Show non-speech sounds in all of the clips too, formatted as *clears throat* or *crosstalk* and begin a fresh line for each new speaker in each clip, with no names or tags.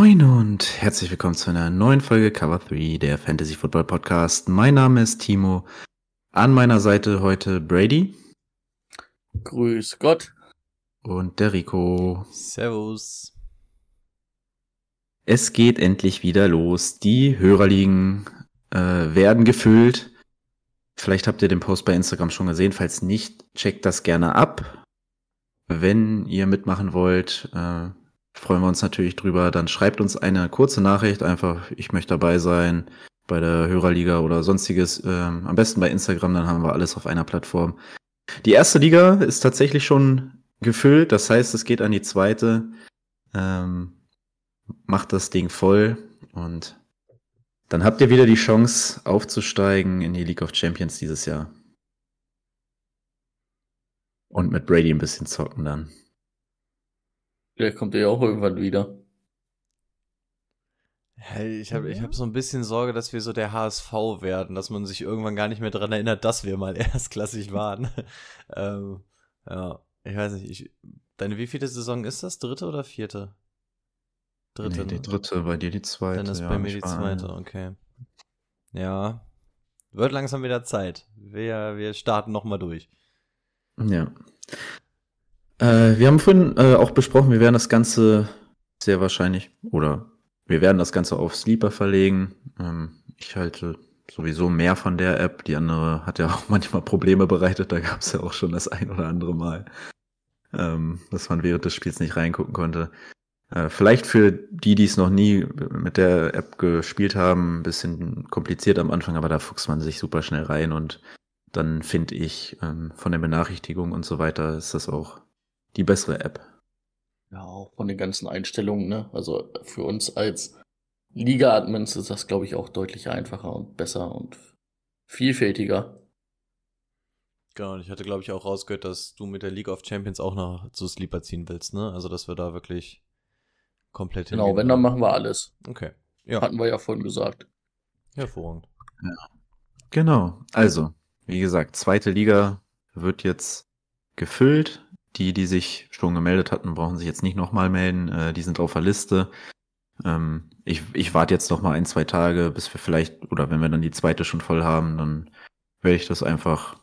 Moin und herzlich willkommen zu einer neuen Folge Cover 3, der Fantasy Football Podcast. Mein Name ist Timo. An meiner Seite heute Brady
Grüß Gott.
und der Rico.
Servus.
Es geht endlich wieder los. Die Hörerligen äh, werden gefüllt. Vielleicht habt ihr den Post bei Instagram schon gesehen. Falls nicht, checkt das gerne ab. Wenn ihr mitmachen wollt, äh, freuen wir uns natürlich drüber. Dann schreibt uns eine kurze Nachricht, einfach, ich möchte dabei sein bei der Hörerliga oder sonstiges. Ähm, am besten bei Instagram, dann haben wir alles auf einer Plattform. Die erste Liga ist tatsächlich schon gefüllt, das heißt, es geht an die zweite. Ähm, macht das Ding voll und dann habt ihr wieder die Chance aufzusteigen in die League of Champions dieses Jahr. Und mit Brady ein bisschen zocken dann.
Der kommt ja auch irgendwann wieder.
Hey, ich habe ich hab so ein bisschen Sorge, dass wir so der HSV werden, dass man sich irgendwann gar nicht mehr daran erinnert, dass wir mal *laughs* erstklassig waren. *laughs* ähm, ja, ich weiß nicht. Ich, deine wievielte Saison ist das? Dritte oder vierte? Dritte.
Nee, die
ne?
dritte, bei dir die zweite.
Dann ist
ja,
bei mir die zweite, okay. Ja. Wird langsam wieder Zeit. Wir, wir starten nochmal durch.
Ja. Äh, wir haben vorhin äh, auch besprochen, wir werden das Ganze sehr wahrscheinlich oder wir werden das Ganze auf Sleeper verlegen. Ähm, ich halte sowieso mehr von der App. Die andere hat ja auch *laughs* manchmal Probleme bereitet. Da gab es ja auch schon das ein oder andere Mal, ähm, dass man während des Spiels nicht reingucken konnte. Äh, vielleicht für die, die es noch nie mit der App gespielt haben, ein bisschen kompliziert am Anfang, aber da fuchst man sich super schnell rein und dann finde ich ähm, von der Benachrichtigung und so weiter ist das auch die bessere App.
Ja, auch von den ganzen Einstellungen, ne? Also für uns als Liga-Admins ist das, glaube ich, auch deutlich einfacher und besser und vielfältiger.
Genau, und ich hatte, glaube ich, auch rausgehört, dass du mit der League of Champions auch noch zu Sleeper ziehen willst, ne? Also, dass wir da wirklich komplett
Genau, wenn, dann machen wir alles.
Okay. Ja,
Hatten wir ja vorhin gesagt.
hervorragend.
Genau. Also, wie gesagt, zweite Liga wird jetzt gefüllt. Die, die sich schon gemeldet hatten, brauchen sich jetzt nicht nochmal melden. Äh, die sind auf der Liste. Ähm, ich, ich warte jetzt noch mal ein, zwei Tage, bis wir vielleicht, oder wenn wir dann die zweite schon voll haben, dann werde ich das einfach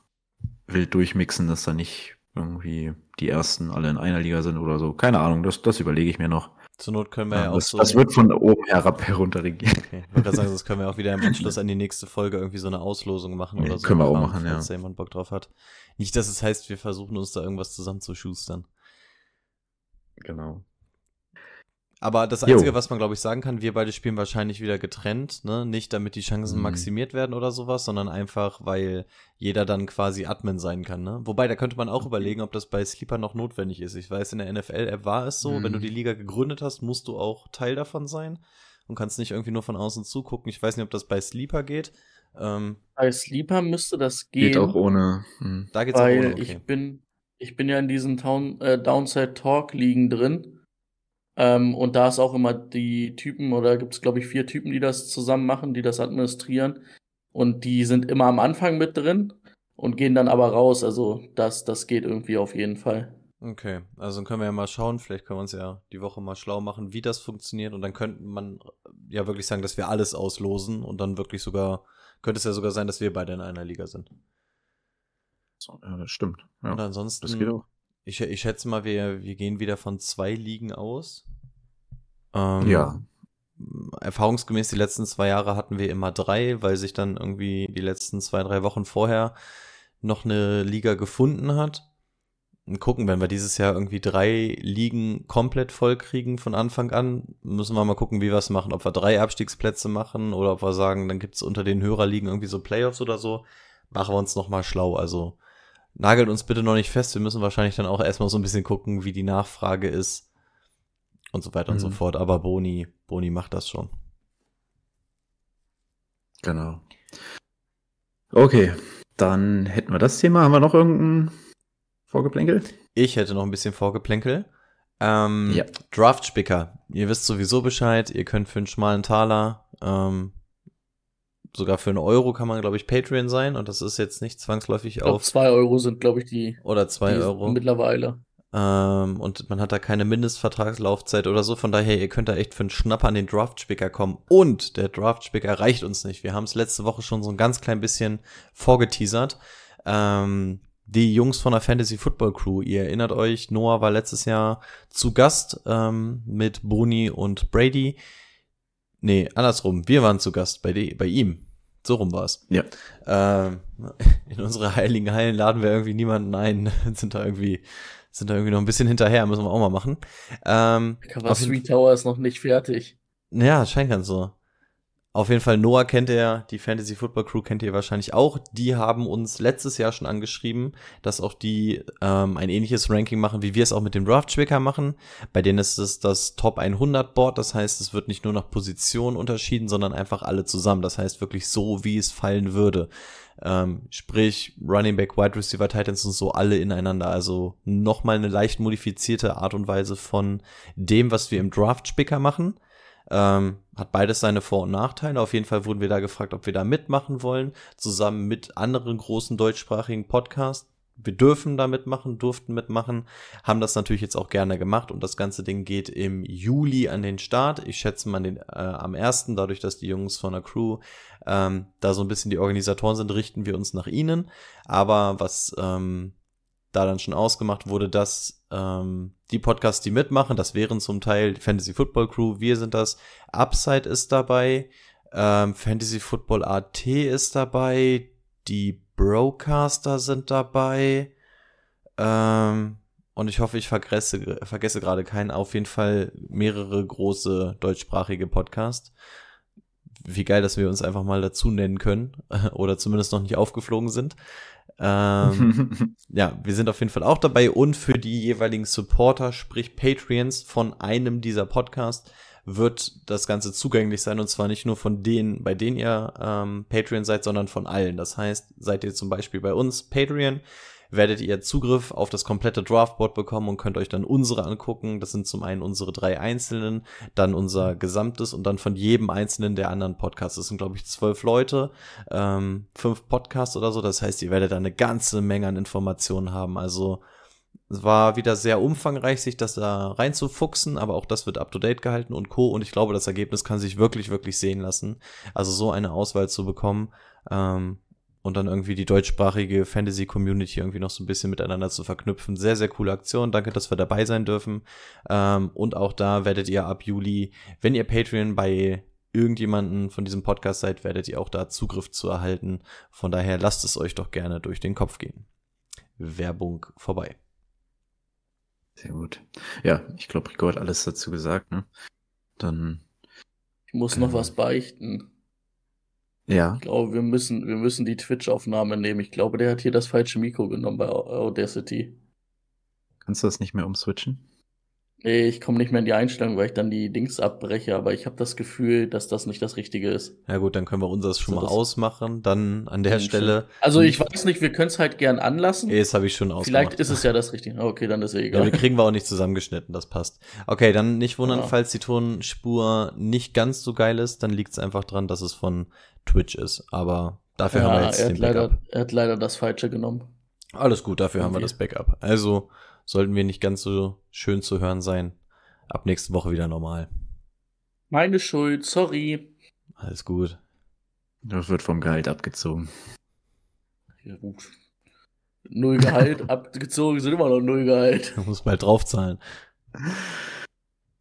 wild durchmixen, dass da nicht irgendwie die ersten alle in einer Liga sind oder so. Keine Ahnung, das, das überlege ich mir noch.
Zur Not können wir ja,
Ähm,
auch
das,
so.
das wird von oben herab herunterregiert.
Okay, ich sagen, *laughs* das können wir auch wieder im Anschluss an die nächste Folge irgendwie so eine Auslosung machen
Ja,
oder so.
können wir auch machen,
falls
ja.
da jemand Bock drauf hat. Nicht, dass es heißt, wir versuchen uns da irgendwas zusammenzuschustern.
Genau.
Aber das
Jo.
Einzige, was man, glaube ich, sagen kann, wir beide spielen wahrscheinlich wieder getrennt, ne? Nicht damit die Chancen
Mhm.
maximiert werden oder sowas, sondern einfach, weil jeder dann quasi Admin sein kann, ne? Wobei, da könnte man auch überlegen, ob das bei Sleeper noch notwendig ist. Ich weiß, in der NFL-App war es so, wenn du
Mhm.
die Liga gegründet hast, musst du auch Teil davon sein und kannst nicht irgendwie nur von außen zugucken. Ich weiß nicht, ob das bei Sleeper geht. Ähm,
Bei Sleeper müsste das gehen,
Geht auch ohne. hm.
da geht's auch
weil
ohne, okay.
ich bin, ich bin ja in diesen Town, äh, Downside Talk Ligen drin. Ähm, und da ist auch immer die Typen, oder gibt es, glaube ich, vier Typen, die das zusammen machen, die das administrieren. Und die sind immer am Anfang mit drin und gehen dann aber raus. Also das, das geht irgendwie auf jeden Fall.
Okay, also dann können wir ja mal schauen, vielleicht können wir uns ja die Woche mal schlau machen, wie das funktioniert und dann könnte man ja wirklich sagen, dass wir alles auslosen und dann wirklich sogar, könnte es ja sogar sein, dass wir beide in einer Liga sind.
So, ja, das stimmt. Ja,
und ansonsten,
das geht auch.
Ich, ich schätze mal, wir, wir gehen wieder von zwei Ligen aus. Ähm,
Ja.
Erfahrungsgemäß die letzten zwei Jahre hatten wir immer drei, weil sich dann irgendwie die letzten zwei, drei Wochen vorher noch eine Liga gefunden hat. Und gucken, wenn wir dieses Jahr irgendwie drei Ligen komplett voll kriegen von Anfang an, müssen wir mal gucken, wie wir es machen. Ob wir drei Abstiegsplätze machen oder ob wir sagen, dann gibt es unter den Hörerligen irgendwie so Playoffs oder so. Machen wir uns nochmal schlau. Also nagelt uns bitte noch nicht fest. Wir müssen wahrscheinlich dann auch erstmal so ein bisschen gucken, wie die Nachfrage ist. und so weiter und so
Mhm.
fort. Aber Boni, Boni macht das schon.
Genau. Okay, dann hätten wir das Thema. Haben wir noch irgendein Vorgeplänkel?
Ich hätte noch ein bisschen Vorgeplänkel. Ähm,
Ja.
Draftspicker. Ihr wisst sowieso Bescheid. Ihr könnt für einen schmalen Taler, ähm, sogar für einen Euro kann man, glaube ich, Patreon sein. Und das ist jetzt nicht zwangsläufig
Ich glaube,
auf
zwei Euro sind, glaube ich, die,
oder zwei
die
Euro.
mittlerweile.
Ähm, und man hat da keine Mindestvertragslaufzeit oder so. Von daher, ihr könnt da echt für einen Schnapper an den Draftspicker kommen. Und der Draftspicker reicht uns nicht. Wir haben es letzte Woche schon so ein ganz klein bisschen vorgeteasert. Ähm, die Jungs von der Fantasy Football Crew, ihr erinnert euch, Noah war letztes Jahr zu Gast ähm, mit Boni und Brady. Nee, andersrum. Wir waren zu Gast bei, die, bei ihm. So rum war's.
Ja.
Ähm, *laughs* in unsere heiligen Hallen laden wir irgendwie niemanden ein. *laughs* sind da irgendwie, sind da irgendwie noch ein bisschen hinterher, müssen wir auch mal machen. Ähm,
Three Tower ist noch nicht fertig.
ja, scheint ganz so. Auf jeden Fall, Noah kennt ihr, die Fantasy Football Crew kennt ihr wahrscheinlich auch. Die haben uns letztes Jahr schon angeschrieben, dass auch die ähm, ein ähnliches Ranking machen, wie wir es auch mit dem Draft-Tracker machen. Bei denen ist es das Top 100 Board, das heißt, es wird nicht nur nach Position unterschieden, sondern einfach alle zusammen. Das heißt wirklich so, wie es fallen würde. Ähm, sprich, Running Back, Wide Receiver, Titans und so alle ineinander. Also nochmal eine leicht modifizierte Art und Weise von dem, was wir im Draft-Spicker machen. Ähm, hat beides seine Vor- und Nachteile. Auf jeden Fall wurden wir da gefragt, ob wir da mitmachen wollen, zusammen mit anderen großen deutschsprachigen Podcasts. Wir dürfen da mitmachen, durften mitmachen, haben das natürlich jetzt auch gerne gemacht und das ganze Ding geht im Juli an den Start. Ich schätze mal den, äh, am ersten, dadurch, dass die Jungs von der Crew ähm, da so ein bisschen die Organisatoren sind, richten wir uns nach ihnen. Aber was ähm, da dann schon ausgemacht wurde, dass ähm, die Podcasts, die mitmachen, das wären zum Teil Fantasy Football Crew, wir sind das, Upside ist dabei, ähm, Fantasy Football AT ist dabei, die Broadcaster sind dabei, ähm, und ich hoffe, ich vergesse, vergesse gerade keinen, auf jeden Fall mehrere große deutschsprachige Podcasts. Wie geil, dass wir uns einfach mal dazu nennen können, *laughs* oder zumindest noch nicht aufgeflogen sind. Ähm, *laughs* ja, wir sind auf jeden Fall auch dabei und für die jeweiligen Supporter, sprich Patreons von einem dieser Podcasts, wird das Ganze zugänglich sein und zwar nicht nur von denen, bei denen ihr ähm, Patreon seid, sondern von allen. Das heißt, seid ihr zum Beispiel bei uns Patreon, werdet ihr Zugriff auf das komplette Draftboard bekommen und könnt euch dann unsere angucken. Das sind zum einen unsere drei einzelnen, dann unser gesamtes und dann von jedem einzelnen der anderen Podcasts. Das sind, glaube ich, zwölf Leute, ähm, fünf Podcasts oder so. Das heißt, ihr werdet da eine ganze Menge an Informationen haben. Also es war wieder sehr umfangreich, sich das da reinzufuchsen, aber auch das wird up to date gehalten und Co. Und ich glaube, das Ergebnis kann sich wirklich, wirklich sehen lassen. Also so eine Auswahl zu bekommen ähm, und dann irgendwie die deutschsprachige Fantasy-Community irgendwie noch so ein bisschen miteinander zu verknüpfen. Sehr, sehr coole Aktion. Danke, dass wir dabei sein dürfen. Ähm, und auch da werdet ihr ab Juli, wenn ihr Patreon bei irgendjemanden von diesem Podcast seid, werdet ihr auch da Zugriff zu erhalten. Von daher lasst es euch doch gerne durch den Kopf gehen. Werbung vorbei.
Sehr gut. Ja, ich glaube, Rico hat alles dazu gesagt. Ne? Dann,
Ich muss noch
Genau.
was beichten.
Ja.
Ich glaube, wir müssen, wir müssen die Twitch-Aufnahme nehmen. Ich glaube, der hat hier das falsche Mikro genommen bei Audacity.
Kannst du das nicht mehr umswitchen?
Nee, ich komme nicht mehr in die Einstellung, weil ich dann die Dings abbreche, aber ich habe das Gefühl, dass das nicht das Richtige ist.
Ja gut, dann können wir unseres schon
So,
mal ausmachen. Dann an der
Ja,
Stelle.
Also ich weiß nicht, wir können es halt gern anlassen.
Eh, Das habe ich schon ausgemacht.
Vielleicht ist es ja das Richtige. Okay, dann ist
Ja,
egal.
wir kriegen wir auch nicht zusammengeschnitten, das passt. Okay, dann nicht wundern,
Ja.
falls die Tonspur nicht ganz so geil ist, dann liegt es einfach dran, dass es von Twitch ist. Aber dafür haben wir
ja,
jetzt
er
den
hat, leider,
Backup.
er hat leider das Falsche genommen.
Alles gut, dafür haben wir
Okay.
das Backup. Also sollten wir nicht ganz so schön zu hören sein. Ab nächste Woche wieder normal.
Meine Schuld, sorry.
Alles gut.
Das wird vom Gehalt abgezogen.
Ja, gut. Null Gehalt, *laughs* abgezogen sind immer noch null Gehalt.
Du musst bald draufzahlen.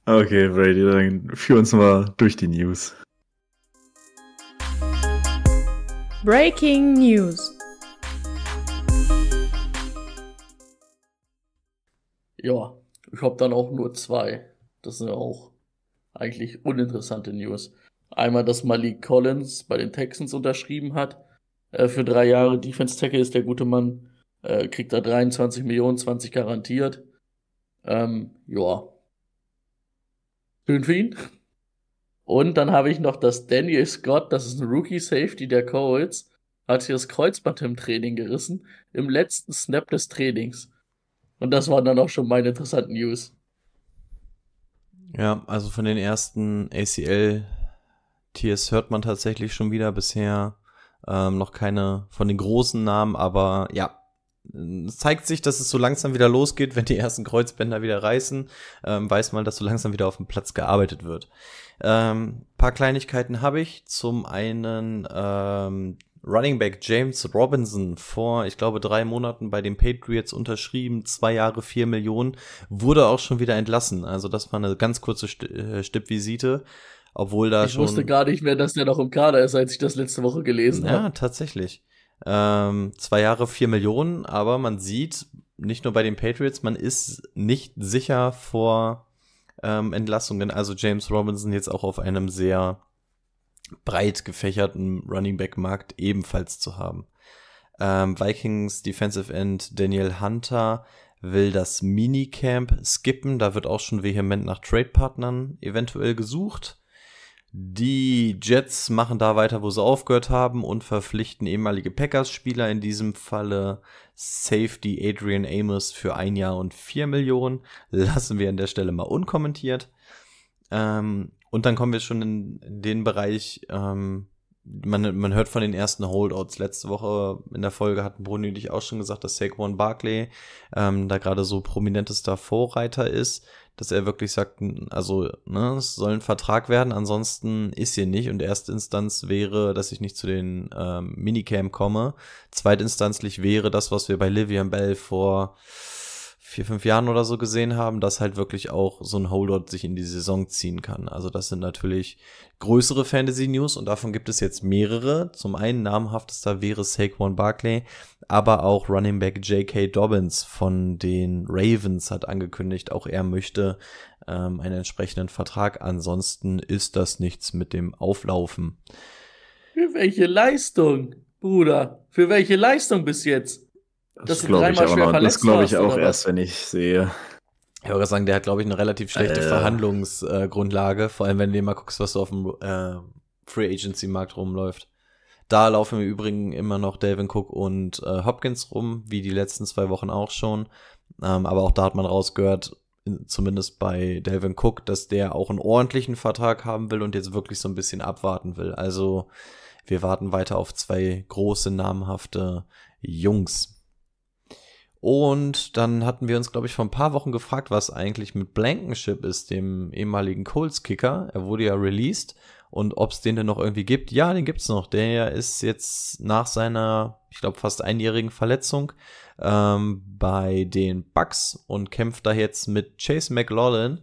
Okay, Brady, dann führ uns mal durch die News.
Breaking News.
Ja, ich habe dann auch nur zwei. Das sind ja auch eigentlich uninteressante News. Einmal, dass Malik Collins bei den Texans unterschrieben hat. Äh, für drei Jahre Defense Tackle ist der gute Mann. Äh, kriegt da 23 Millionen, 20 garantiert. Ähm, ja. Schön für ihn. Und dann habe ich noch das Daniel Scott, das ist ein Rookie Safety der Colts, hat sich das Kreuzband im Training gerissen, im letzten Snap des Trainings. Und das waren dann auch schon meine interessanten News.
Ja, also von den ersten ACL-Tiers hört man tatsächlich schon wieder bisher ähm, noch keine von den großen Namen, aber ja, es zeigt sich, dass es so langsam wieder losgeht, wenn die ersten Kreuzbänder wieder reißen, ähm, weiß man, dass so langsam wieder auf dem Platz gearbeitet wird. Ähm, paar Kleinigkeiten habe ich. Zum einen ähm, Running Back James Robinson vor, ich glaube, drei Monaten bei den Patriots unterschrieben, zwei Jahre, vier Millionen, wurde auch schon wieder entlassen. Also das war eine ganz kurze äh, Stippvisite. Obwohl da
ich
schon.
Ich wusste gar nicht mehr, dass der noch im Kader ist, als ich das letzte Woche gelesen habe.
Ja, tatsächlich. Ähm, zwei Jahre, vier Millionen, aber man sieht, nicht nur bei den Patriots, man ist nicht sicher vor ähm, Entlassungen. Also James Robinson jetzt auch auf einem sehr breit gefächerten Running Back Markt ebenfalls zu haben. Ähm, Vikings Defensive End Daniel Hunter will das Minicamp skippen. Da wird auch schon vehement nach Trade-Partnern eventuell gesucht. Die Jets machen da weiter, wo sie aufgehört haben und verpflichten ehemalige Packers-Spieler, in diesem Falle Safety Adrian Amos für ein Jahr und vier Millionen. Lassen wir an der Stelle mal unkommentiert. Ähm, und dann kommen wir schon in, den Bereich, ähm, man, man hört von den ersten Holdouts. Letzte Woche in der Folge hatten Bruni und ich auch schon gesagt, dass Saquon Barkley ähm, da gerade so prominentester Vorreiter ist, dass er wirklich sagt, also ne, es soll ein Vertrag werden, ansonsten ist hier nicht. Und erste Instanz wäre, dass ich nicht zu den ähm, Minicam komme. Zweitinstanzlich wäre das, was wir bei Livian Bell vor vier, fünf Jahren oder so gesehen haben, dass halt wirklich auch so ein Holdout sich in die Saison ziehen kann. Also das sind natürlich größere Fantasy-News und davon gibt es jetzt mehrere. Zum einen namhaftester wäre Saquon Barkley, aber auch Running Back J.K. Dobbins von den Ravens hat angekündigt, auch er möchte ähm, einen entsprechenden Vertrag. Ansonsten ist das nichts mit dem Auflaufen.
Für welche Leistung, Bruder? Für welche Leistung bis jetzt?
Das, das glaube ich auch noch. Das glaube ich auch erst, wenn ich sehe.
Ich wollte sagen, der hat, glaube ich, eine relativ schlechte äh. Verhandlungsgrundlage, äh, vor allem wenn du dir mal guckst, was so auf dem äh, Free Agency Markt rumläuft. Da laufen im Übrigen immer noch Delvin Cook und äh, Hopkins rum, wie die letzten zwei Wochen auch schon. Ähm, aber auch da hat man rausgehört, zumindest bei Delvin Cook, dass der auch einen ordentlichen Vertrag haben will und jetzt wirklich so ein bisschen abwarten will. Also wir warten weiter auf zwei große, namhafte Jungs. Und dann hatten wir uns, glaube ich, vor ein paar Wochen gefragt, was eigentlich mit Blankenship ist, dem ehemaligen Colts-Kicker. Er wurde ja released und ob es den denn noch irgendwie gibt. Ja, den gibt's noch. Der ist jetzt nach seiner, ich glaube, fast einjährigen Verletzung ähm, bei den Bucks und kämpft da jetzt mit Chase McLaughlin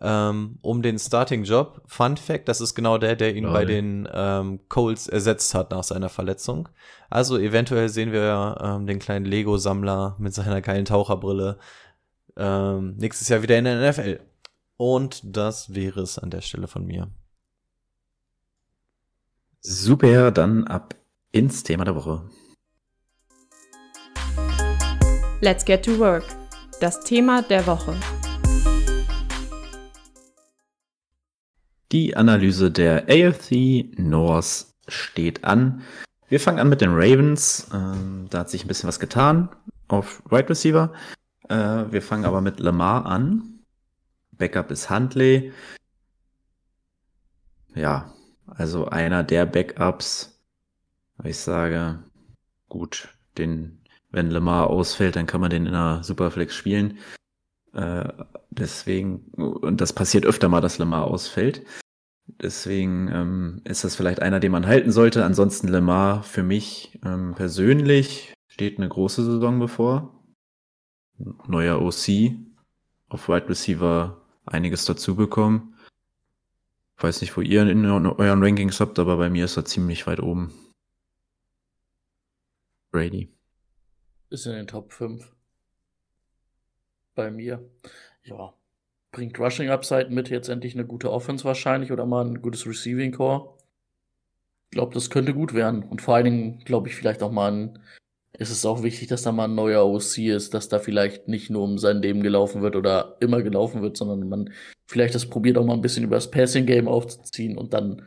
ähm, um den Starting-Job. Fun Fact, das ist genau der, der ihn Lol. bei den ähm, Colts ersetzt hat nach seiner Verletzung. Also eventuell sehen wir ähm, den kleinen Lego-Sammler mit seiner geilen Taucherbrille ähm, nächstes Jahr wieder in der NFL. Und das wäre es an der Stelle von mir.
Super, dann ab ins Thema der Woche.
Let's get to work. Das Thema der Woche.
Die Analyse der AFC North steht an. Wir fangen an mit den Ravens. Ähm, da hat sich ein bisschen was getan auf Right Receiver. Äh, wir fangen aber mit Lamar an. Backup ist Huntley. Ja, also einer der Backups. Ich sage, gut, den, wenn Lamar ausfällt, dann kann man den in einer Superflex spielen. Äh, deswegen, und das passiert öfter mal, dass Lemar ausfällt. Deswegen ähm, ist das vielleicht einer, den man halten sollte. Ansonsten Lemar für mich ähm, persönlich steht eine große Saison bevor. Neuer OC, auf Wide Receiver einiges dazu bekommen. Weiß nicht, wo ihr in euren Rankings habt, aber bei mir ist er ziemlich weit oben. Brady.
Ist in den Top 5 bei mir. Ja, bringt Rushing Upside mit, jetzt endlich eine gute Offense wahrscheinlich oder mal ein gutes Receiving Core. Ich glaube, das könnte gut werden. Und vor allen Dingen, glaube ich, vielleicht auch mal ein ist es auch wichtig, dass da mal ein neuer OC ist, dass da vielleicht nicht nur um sein Leben gelaufen wird oder immer gelaufen wird, sondern man vielleicht das probiert auch mal ein bisschen über das Passing Game aufzuziehen und dann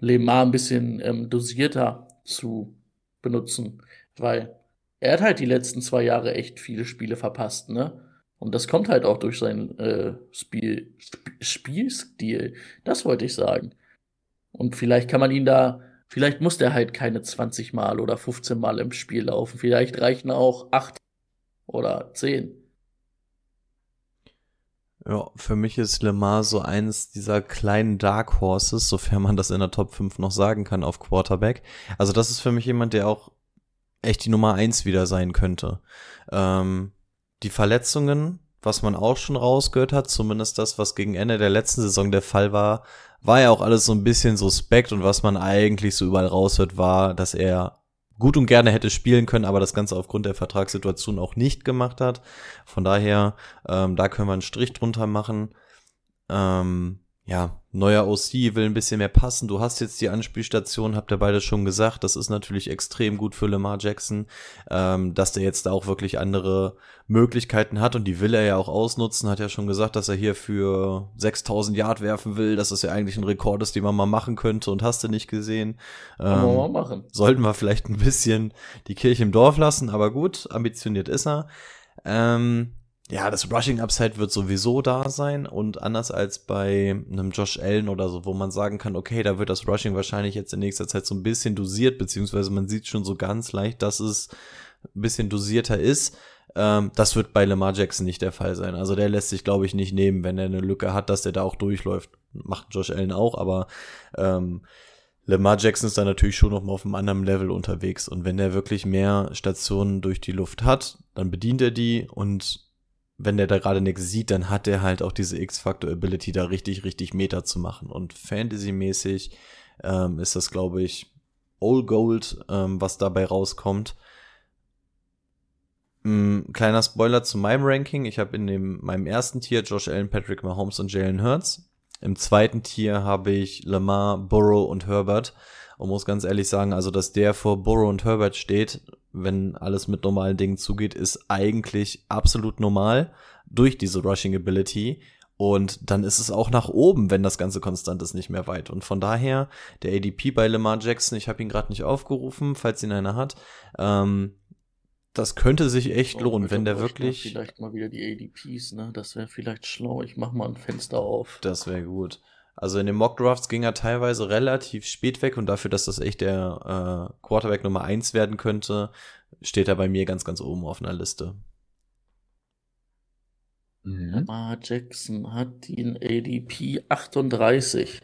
Lemar ein bisschen ähm, dosierter zu benutzen, weil er hat halt die letzten zwei Jahre echt viele Spiele verpasst, ne? Und das kommt halt auch durch seinen äh, Spiel, Sp Spielstil. Das wollte ich sagen. Und vielleicht kann man ihn da Vielleicht muss der halt keine 20 Mal oder 15 Mal im Spiel laufen. Vielleicht reichen auch 8 oder 10.
Ja, für mich ist Lemar so eins dieser kleinen Dark Horses, sofern man das in der Top 5 noch sagen kann, auf Quarterback. Also das ist für mich jemand, der auch echt die Nummer 1 wieder sein könnte. Ähm, die Verletzungen, was man auch schon rausgehört hat, zumindest das, was gegen Ende der letzten Saison der Fall war, war ja auch alles so ein bisschen suspekt und was man eigentlich so überall raushört, war, dass er gut und gerne hätte spielen können, aber das Ganze aufgrund der Vertragssituation auch nicht gemacht hat. Von daher, ähm, da können wir einen Strich drunter machen. Ähm, ja, neuer OC will ein bisschen mehr passen. Du hast jetzt die Anspielstation, habt ihr beide schon gesagt. Das ist natürlich extrem gut für Lamar Jackson, ähm, dass der jetzt auch wirklich andere Möglichkeiten hat und die will er ja auch ausnutzen. Hat ja schon gesagt, dass er hier für 6000 Yard werfen will, dass das ja eigentlich ein Rekord ist, den man mal machen könnte und hast du nicht gesehen.
Ähm, wir mal machen.
Sollten wir vielleicht ein bisschen die Kirche im Dorf lassen, aber gut, ambitioniert ist er. Ähm, ja, das Rushing Upside wird sowieso da sein und anders als bei einem Josh Allen oder so, wo man sagen kann, okay, da wird das Rushing wahrscheinlich jetzt in nächster Zeit so ein bisschen dosiert, beziehungsweise man sieht schon so ganz leicht, dass es ein bisschen dosierter ist. Ähm, das wird bei Lamar Jackson nicht der Fall sein. Also der lässt sich, glaube ich, nicht nehmen, wenn er eine Lücke hat, dass der da auch durchläuft. Macht Josh Allen auch, aber ähm, Lamar Jackson ist da natürlich schon noch mal auf einem anderen Level unterwegs. Und wenn er wirklich mehr Stationen durch die Luft hat, dann bedient er die und wenn der da gerade nichts sieht, dann hat er halt auch diese X-Factor-Ability, da richtig, richtig Meter zu machen. Und Fantasy-mäßig ähm, ist das, glaube ich, All Gold, ähm, was dabei rauskommt. Ähm, kleiner Spoiler zu meinem Ranking. Ich habe in dem, meinem ersten Tier Josh Allen, Patrick Mahomes und Jalen Hurts. Im zweiten Tier habe ich Lamar, Burrow und Herbert. Und muss ganz ehrlich sagen, also dass der vor Burrow und Herbert steht, wenn alles mit normalen Dingen zugeht, ist eigentlich absolut normal durch diese Rushing Ability. Und dann ist es auch nach oben, wenn das Ganze konstant ist, nicht mehr weit. Und von daher, der ADP bei Lamar Jackson, ich habe ihn gerade nicht aufgerufen, falls ihn einer hat, ähm, das könnte sich echt oh, lohnen, wenn der wirklich.
Vielleicht mal wieder die ADPs, ne? Das wäre vielleicht schlau. Ich mach mal ein Fenster auf.
Das wäre gut. Also in den Mock Drafts ging er teilweise relativ spät weg und dafür, dass das echt der äh, Quarterback Nummer eins werden könnte, steht er bei mir ganz, ganz oben auf einer Liste.
Mhm. Lamar Jackson hat den ADP 38.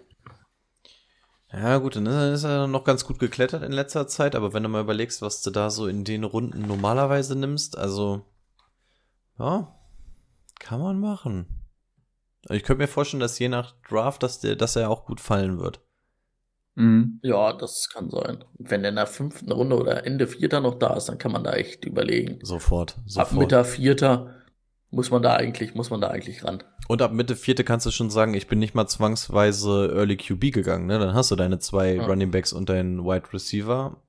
Ja, gut, dann ist er noch ganz gut geklettert in letzter Zeit, aber wenn du mal überlegst, was du da so in den Runden normalerweise nimmst, also, ja, kann man machen. Ich könnte mir vorstellen, dass je nach Draft, dass, der, dass er auch gut fallen wird.
Mhm. Ja, das kann sein. Wenn der in der fünften Runde oder Ende vierter noch da ist, dann kann man da echt überlegen.
Sofort, sofort.
Ab Mitte vierter muss man da eigentlich, muss man da eigentlich ran.
Und ab Mitte vierte kannst du schon sagen, ich bin nicht mal zwangsweise Early QB gegangen, ne? Dann hast du deine zwei ja. Running Backs und deinen Wide Receiver.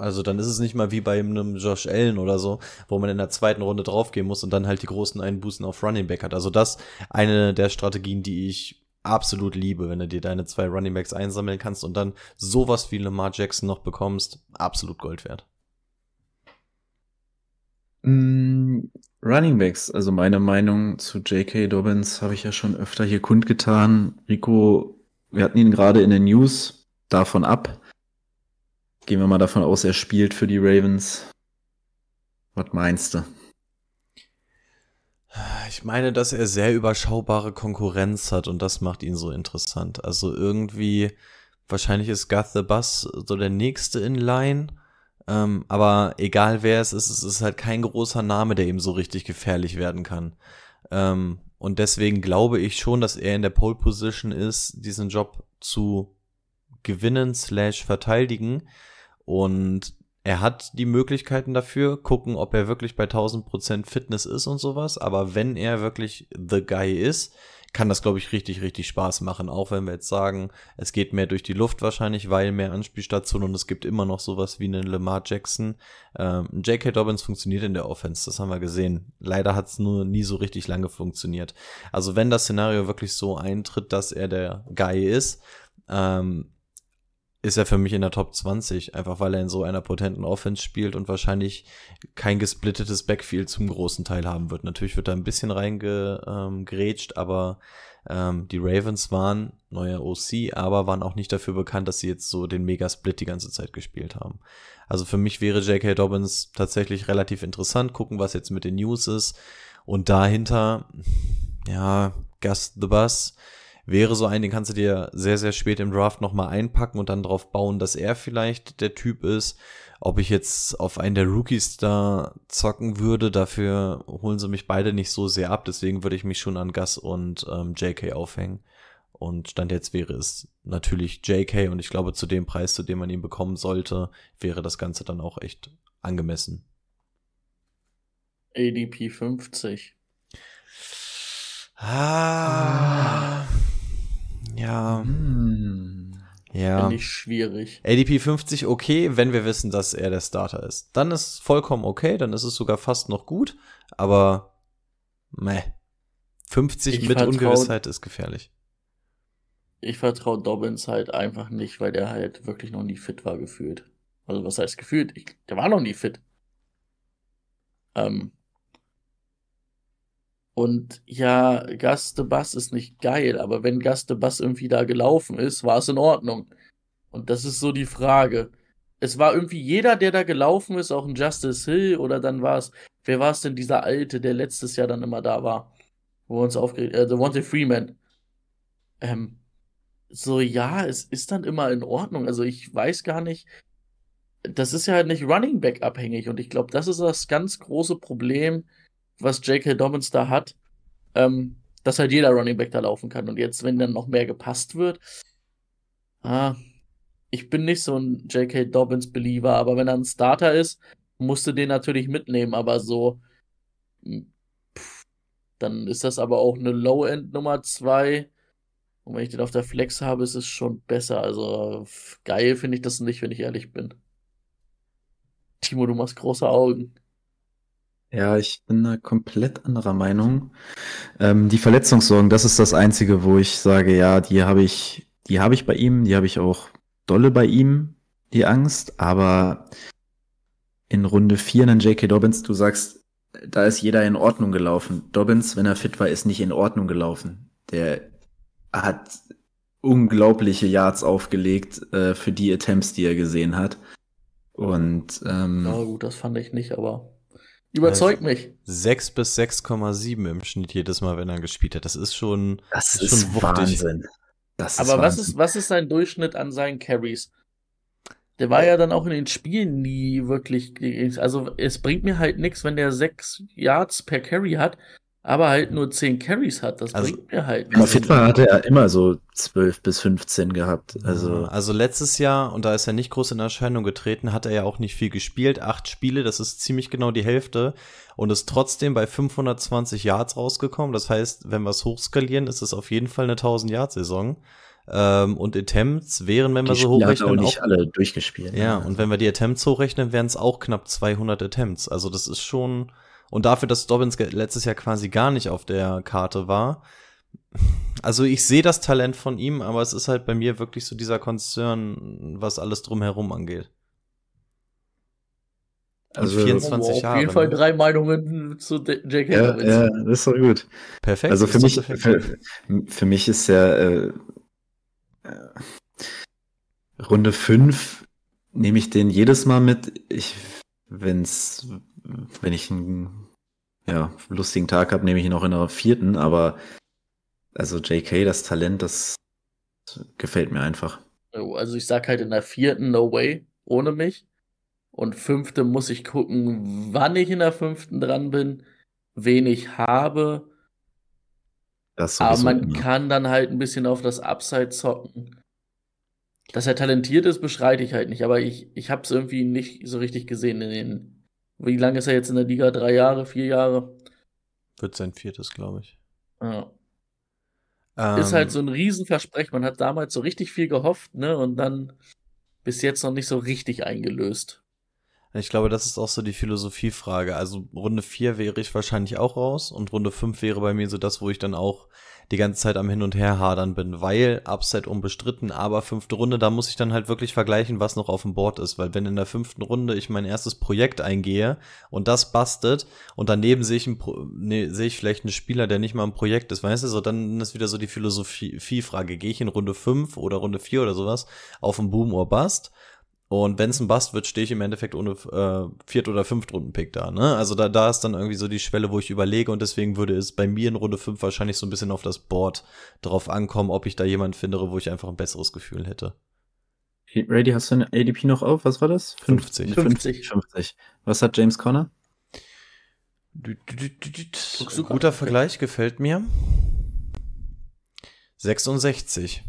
Also dann ist es nicht mal wie bei einem Josh Allen oder so, wo man in der zweiten Runde draufgehen muss und dann halt die großen Einbußen auf Running Back hat. Also das eine der Strategien, die ich absolut liebe, wenn du dir deine zwei Running Backs einsammeln kannst und dann sowas wie Lamar Jackson noch bekommst. Absolut Gold wert.
Mm, Running Backs, also meine Meinung zu J.K. Dobbins habe ich ja schon öfter hier kundgetan. Rico, wir hatten ihn gerade in den News davon ab. Gehen wir mal davon aus, er spielt für die Ravens. Was meinst du?
Ich meine, dass er sehr überschaubare Konkurrenz hat und das macht ihn so interessant. Also irgendwie, wahrscheinlich ist Garth the Bus so der nächste in Line. Ähm, aber egal wer es ist, es ist halt kein großer Name, der ihm so richtig gefährlich werden kann. Ähm, und deswegen glaube ich schon, dass er in der Pole Position ist, diesen Job zu gewinnen slash verteidigen. Und er hat die Möglichkeiten dafür, gucken, ob er wirklich bei 1000% Fitness ist und sowas. Aber wenn er wirklich the guy ist, kann das, glaube ich, richtig, richtig Spaß machen. Auch wenn wir jetzt sagen, es geht mehr durch die Luft wahrscheinlich, weil mehr Anspielstationen und es gibt immer noch sowas wie einen Lamar Jackson. Ähm, J.K. Dobbins funktioniert in der Offense, das haben wir gesehen. Leider hat es nur nie so richtig lange funktioniert. Also wenn das Szenario wirklich so eintritt, dass er der Guy ist, ähm, ist er für mich in der Top 20, einfach weil er in so einer potenten Offense spielt und wahrscheinlich kein gesplittetes Backfield zum großen Teil haben wird. Natürlich wird da ein bisschen reingegrätscht, ähm, aber ähm, die Ravens waren neuer OC, aber waren auch nicht dafür bekannt, dass sie jetzt so den Mega-Split die ganze Zeit gespielt haben. Also für mich wäre J.K. Dobbins tatsächlich relativ interessant, gucken, was jetzt mit den News ist. Und dahinter, ja, Gus the Bus, wäre so ein, den kannst du dir sehr, sehr spät im Draft nochmal einpacken und dann drauf bauen, dass er vielleicht der Typ ist. Ob ich jetzt auf einen der Rookies da zocken würde, dafür holen sie mich beide nicht so sehr ab. Deswegen würde ich mich schon an Gus und ähm, JK aufhängen. Und Stand jetzt wäre es natürlich JK und ich glaube, zu dem Preis, zu dem man ihn bekommen sollte, wäre das Ganze dann auch echt angemessen.
ADP 50.
Ah. Ja.
Hm.
Ja.
Finde ich schwierig.
ADP 50 okay, wenn wir wissen, dass er der Starter ist. Dann ist vollkommen okay, dann ist es sogar fast noch gut, aber meh. 50
Ich
mit Ungewissheit ist gefährlich.
Ich vertraue Dobbins halt einfach nicht, weil der halt wirklich noch nie fit war, gefühlt. Also was heißt gefühlt? Ich, der war noch nie fit. Ähm. Und ja, Gus de Bass ist nicht geil, aber wenn Gus de Bass irgendwie da gelaufen ist, war es in Ordnung. Und das ist so die Frage. Es war irgendwie jeder, der da gelaufen ist, auch ein Justice Hill oder dann war es, wer war es denn, dieser Alte, der letztes Jahr dann immer da war, wo wir uns aufgeregt, äh, Devontae Freeman. Ähm, so, ja, es ist dann immer in Ordnung. Also ich weiß gar nicht, das ist ja halt nicht Running Back abhängig und ich glaube, das ist das ganz große Problem, was J.K. Dobbins da hat, ähm, dass halt jeder Running Back da laufen kann. Und jetzt, wenn dann noch mehr gepasst wird, ah, ich bin nicht so ein J.K. Dobbins Believer, aber wenn er ein Starter ist, musst du den natürlich mitnehmen, aber so, hm, dann ist das aber auch eine Low-End Nummer 2. Und wenn ich den auf der Flex habe, ist es schon besser. Also geil finde ich das nicht, wenn ich ehrlich bin. Timo, du machst große Augen.
Ja, ich bin da komplett anderer Meinung. Ähm, die Verletzungssorgen, das ist das Einzige, wo ich sage, ja, die habe ich, die habe ich bei ihm, die habe ich auch dolle bei ihm, die Angst, aber in Runde 4 einen J.K. Dobbins, du sagst, da ist jeder in Ordnung gelaufen. Dobbins, wenn er fit war, ist nicht in Ordnung gelaufen. Der hat unglaubliche Yards aufgelegt äh, für die Attempts, die er gesehen hat. Und ähm,
Ja, gut, das fand ich nicht, aber überzeugt mich.
6 bis 6,7 im Schnitt jedes Mal, wenn er gespielt hat. Das ist schon,
Das
ist
ist,
schon wuchtig.
Wahnsinn. Das
Aber was
Wahnsinn.
ist, was ist sein Durchschnitt an seinen Carries? Der war ja dann auch in den Spielen nie wirklich. Also es bringt mir halt nichts, wenn der sechs Yards per Carry hat, aber halt nur zehn Carries hat. Das
Also-
bringt mir halt
er
nichts.
fit war, hatte er immer so 12 bis 15 gehabt. Also,
also letztes Jahr, und da ist er nicht groß in Erscheinung getreten, hat er ja auch nicht viel gespielt. Acht Spiele, das ist ziemlich genau die Hälfte. Und ist trotzdem bei 520 Yards rausgekommen. Das heißt, wenn wir es hochskalieren, ist es auf jeden Fall eine 1000-Yard-Saison. Ähm, und Attempts wären, wenn wir
die
so
Spiele er auch
hochrechnen,
nicht
auch,
alle durchgespielt.
Ja,
ne?
und wenn wir die Attempts hochrechnen, wären es auch knapp 200 Attempts. Also das ist schon und dafür, dass Dobbins letztes Jahr quasi gar nicht auf der Karte war. Also ich sehe das Talent von ihm, aber es ist halt bei mir wirklich so dieser Konzern, was alles drumherum angeht. Und
Also,
24
auf
Jahre.
jeden Fall
ne?
drei Meinungen zu D- J.K.
Ja, ja, das ist doch gut.
Perfekt.
Also für mich, für, für mich ist ja äh, Runde 5 nehme ich den jedes Mal mit. Ich, wenn's, wenn ich einen ja, lustigen Tag habe, nehme ich ihn auch in der vierten, aber also JK, das Talent, das gefällt mir einfach.
Oh, Also ich sag halt in der vierten No Way ohne mich. Und fünfte muss ich gucken, wann ich in der fünften dran bin, wen ich habe.
Das
Aber man
immer.
kann dann halt ein bisschen auf das Upside zocken. Dass er talentiert ist, bestreite ich halt nicht. Aber ich, ich habe es irgendwie nicht so richtig gesehen in den. Wie lange ist er jetzt in der Liga? Drei Jahre, vier Jahre?
Wird sein viertes, glaube ich.
Ja. ist halt
Ähm,
so ein Riesenversprechen. Man hat damals so richtig viel gehofft, ne? Und dann bis jetzt noch nicht so richtig eingelöst.
Ich glaube, das ist auch so die Philosophiefrage. Also Runde 4 wäre ich wahrscheinlich auch raus und Runde 5 wäre bei mir so das, wo ich dann auch die ganze Zeit am Hin und Her hadern bin, weil Upset unbestritten, aber fünfte Runde, da muss ich dann halt wirklich vergleichen, was noch auf dem Board ist, weil wenn in der fünften Runde ich mein erstes Projekt eingehe und das bastet und daneben sehe ich, ein nee, sehe ich vielleicht einen Spieler, der nicht mal ein Projekt ist, weißt du, so dann ist wieder so die Philosophiefrage, gehe ich in Runde 5 oder Runde 4 oder sowas auf einen Boom or Bust und wenn es ein Bust wird, stehe ich im Endeffekt ohne äh, Viert- oder Fünftrunden-Pick da. Ne? Also da, da ist dann irgendwie so die Schwelle, wo ich überlege und deswegen würde es bei mir in Runde 5 wahrscheinlich so ein bisschen auf das Board drauf ankommen, ob ich da jemanden finde, wo ich einfach ein besseres Gefühl hätte.
Ready, hast du eine ADP noch auf? Was war das?
50.
50.
50. Was hat James Conner?
du
Guter Vergleich, gefällt mir. 66.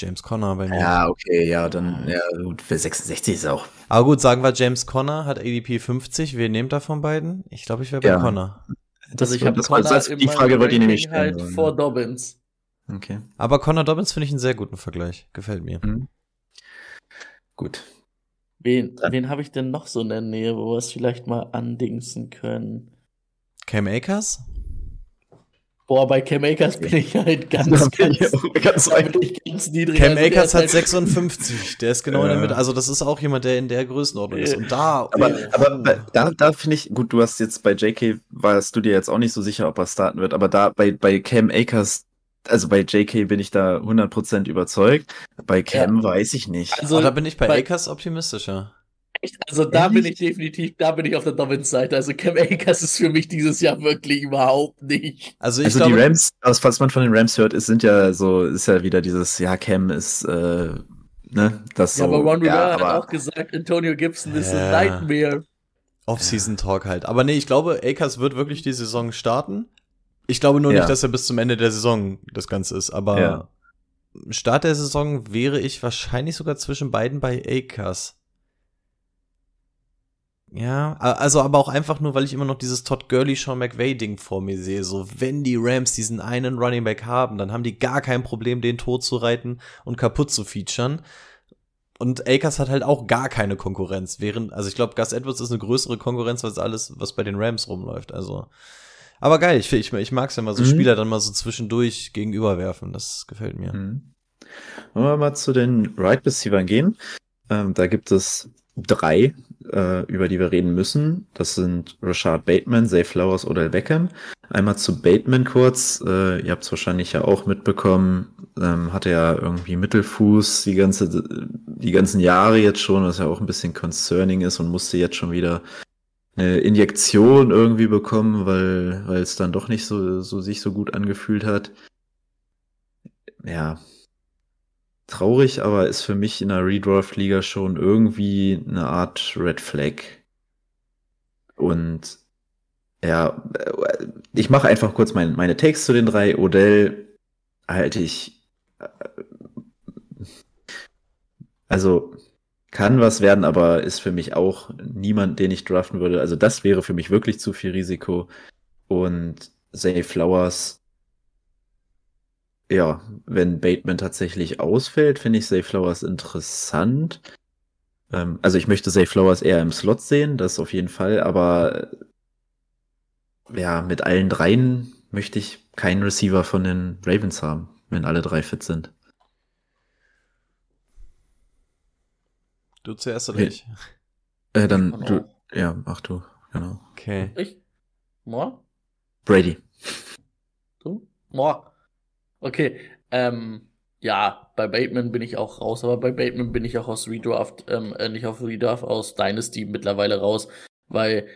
James Conner bei mir.
Ja, okay, ja, dann, ja, gut, für 66 ist auch.
Aber gut, sagen wir, James Conner hat ADP 50. Wer nehmt da von beiden? Ich glaube, ich wäre bei
Ja.
Conner.
Also ich habe
das,
Connor
das,
in
die Frage wollte ich nämlich stellen.
halt vor Dobbins.
okay.
Aber Connor Dobbins finde ich einen sehr guten Vergleich. Gefällt mir.
Mhm. Gut.
Wen,
Dann-
wen habe ich denn noch so in der Nähe, wo wir es vielleicht mal andingsen können?
Cam Akers?
Boah, bei Cam Akers bin ich halt ganz, *laughs* ganz,
ganz
ganz niedrig.
Cam
Also
Akers hat
halt-
56. *laughs* Der ist genau in der
Ja.
Mitte. Also, das ist auch jemand, der in der Größenordnung ist. Und da.
Aber,
oh.
aber bei- da, da finde ich, gut, du hast jetzt bei JK, warst du dir jetzt auch nicht so sicher, ob er starten wird, aber da bei, bei Cam Akers, also bei JK bin ich da 100% überzeugt. Bei Cam weiß ich nicht.
Also,
oh, da bin ich bei,
bei-
Akers optimistischer.
Echt, also da bin
Ehrlich?
ich definitiv, da bin ich auf der Dobbins-Seite. Also Cam Akers ist für mich dieses Jahr wirklich überhaupt nicht.
Also, ich
also
glaube,
die Rams, aus was man von den Rams hört, ist, sind ja so, ist ja wieder dieses, ja, Cam ist, äh, ne, das so.
ja, aber Ron Rivera
ja,
hat
aber-
auch gesagt, Antonio Gibson ist
Ja.
ein Nightmare.
Off-Season-Talk halt. Aber nee, ich glaube, Akers wird wirklich die Saison starten. Ich glaube nur
Ja.
nicht, dass er bis zum Ende der Saison das Ganze ist. Aber
Ja.
Start der Saison wäre ich wahrscheinlich sogar zwischen beiden bei Akers. Ja, also aber auch einfach nur, weil ich immer noch dieses Todd Gurley, Sean McVay Ding vor mir sehe. So, wenn die Rams diesen einen Running Back haben, dann haben die gar kein Problem, den tot zu reiten und kaputt zu featuren. Und Akers hat halt auch gar keine Konkurrenz. Während, also ich glaube, Gus Edwards ist eine größere Konkurrenz als alles, was bei den Rams rumläuft. Also, aber geil, ich, ich, ich mag es ja mal so
Mhm.
Spieler dann mal so zwischendurch gegenüberwerfen. Das gefällt mir.
Mhm. Wollen wir mal zu den Right Receivers gehen? Ähm, da gibt es drei, äh, über die wir reden müssen. Das sind Rashad Bateman, Zay Flowers oder Beckham. Einmal zu Bateman kurz. Äh, ihr habt es wahrscheinlich ja auch mitbekommen. Ähm, hatte ja irgendwie Mittelfuß die ganze, die ganzen Jahre jetzt schon, was ja auch ein bisschen concerning ist und musste jetzt schon wieder eine Injektion irgendwie bekommen, weil, weil es dann doch nicht so, so sich so gut angefühlt hat. Ja, traurig, aber ist für mich in der Redraft-Liga schon irgendwie eine Art Red Flag. Und ja, äh, ich mache einfach kurz mein, meine Takes zu den drei. Odell halte ich. äh, Also kann was werden, aber ist für mich auch niemand, den ich draften würde. Also das wäre für mich wirklich zu viel Risiko. Und Zay Flowers ja, wenn Bateman tatsächlich ausfällt, finde ich Zay Flowers interessant. Ähm, also ich möchte Zay Flowers eher im Slot sehen, das auf jeden Fall, aber äh, ja, mit allen dreien möchte ich keinen Receiver von den Ravens haben, wenn alle drei fit sind.
Du zuerst oder ich?
Äh, dann,
Kann
du, ja, mach du, genau.
Okay.
Ich? Moa?
Brady.
Du? Moa. Okay. Ähm, ja, bei Bateman bin ich auch raus, aber bei Bateman bin ich auch aus Redraft, ähm, äh, nicht auf Redraft, aus Dynasty mittlerweile raus, weil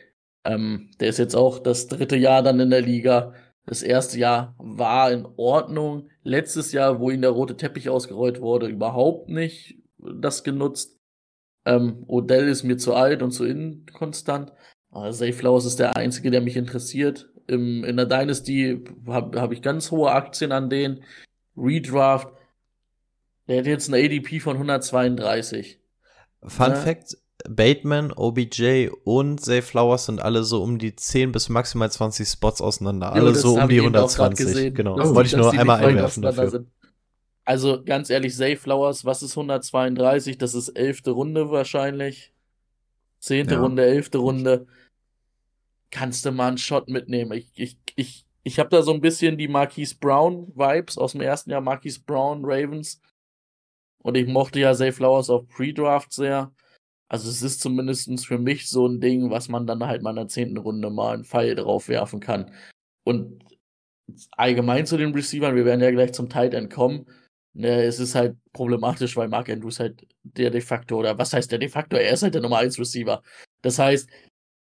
ähm, der ist jetzt auch das dritte Jahr dann in der Liga. Das erste Jahr war in Ordnung. Letztes Jahr, wo ihm der rote Teppich ausgerollt wurde, überhaupt nicht das genutzt. Ähm, Odell ist mir zu alt und zu inkonstant. Uh, Zay Flowers ist der einzige, der mich interessiert. Im, in der Dynasty habe hab ich ganz hohe Aktien an denen. Redraft, der hat jetzt eine ADP von 132.
Fun
Ja.
Fact, Bateman, OBJ und Zay Flowers sind alle so um die 10 bis maximal 20 Spots auseinander. Alle
das
so um die
ich eben auch grad
120.
gesehen,
Genau.
dass-
Wollte ich nur einmal einwerfen dafür.
sind. Also ganz ehrlich, Zay Flowers, was ist 132? Das ist elfte Runde wahrscheinlich. Zehnte
Ja.
Runde, elfte Runde. Kannst du mal einen Shot mitnehmen. Ich, ich, ich, ich habe da so ein bisschen die Marquise Brown Vibes aus dem ersten Jahr, Marquise Brown Ravens. Und ich mochte ja Zay Flowers auf Pre-Draft sehr. Also es ist zumindestens für mich so ein Ding, was man dann halt mal in der zehnten Runde mal einen Pfeil drauf werfen kann. Und allgemein zu den Receivern, wir werden ja gleich zum Tight End kommen. Ne, es ist halt problematisch, weil Mark Andrews halt der de facto, oder was heißt der de facto? Er ist halt der Nummer 1 Receiver. Das heißt,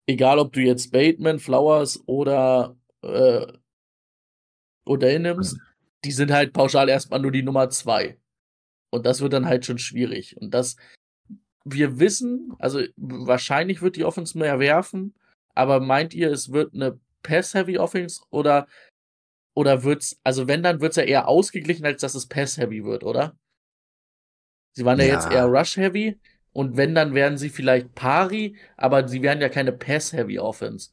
egal ob du jetzt Bateman, Flowers oder äh, Odell nimmst, die sind halt pauschal erstmal nur die Nummer 2. Und das wird dann halt schon schwierig. Und das, wir wissen, also wahrscheinlich wird die Offense mehr werfen, aber meint ihr, es wird eine Pass-Heavy Offense oder oder wird's, also wenn, dann wird's ja eher ausgeglichen, als dass es Pass-Heavy wird, oder? Sie waren ja,
Ja.
jetzt eher Rush-Heavy und wenn, dann werden sie vielleicht Pari, aber sie werden ja keine Pass-Heavy Offense.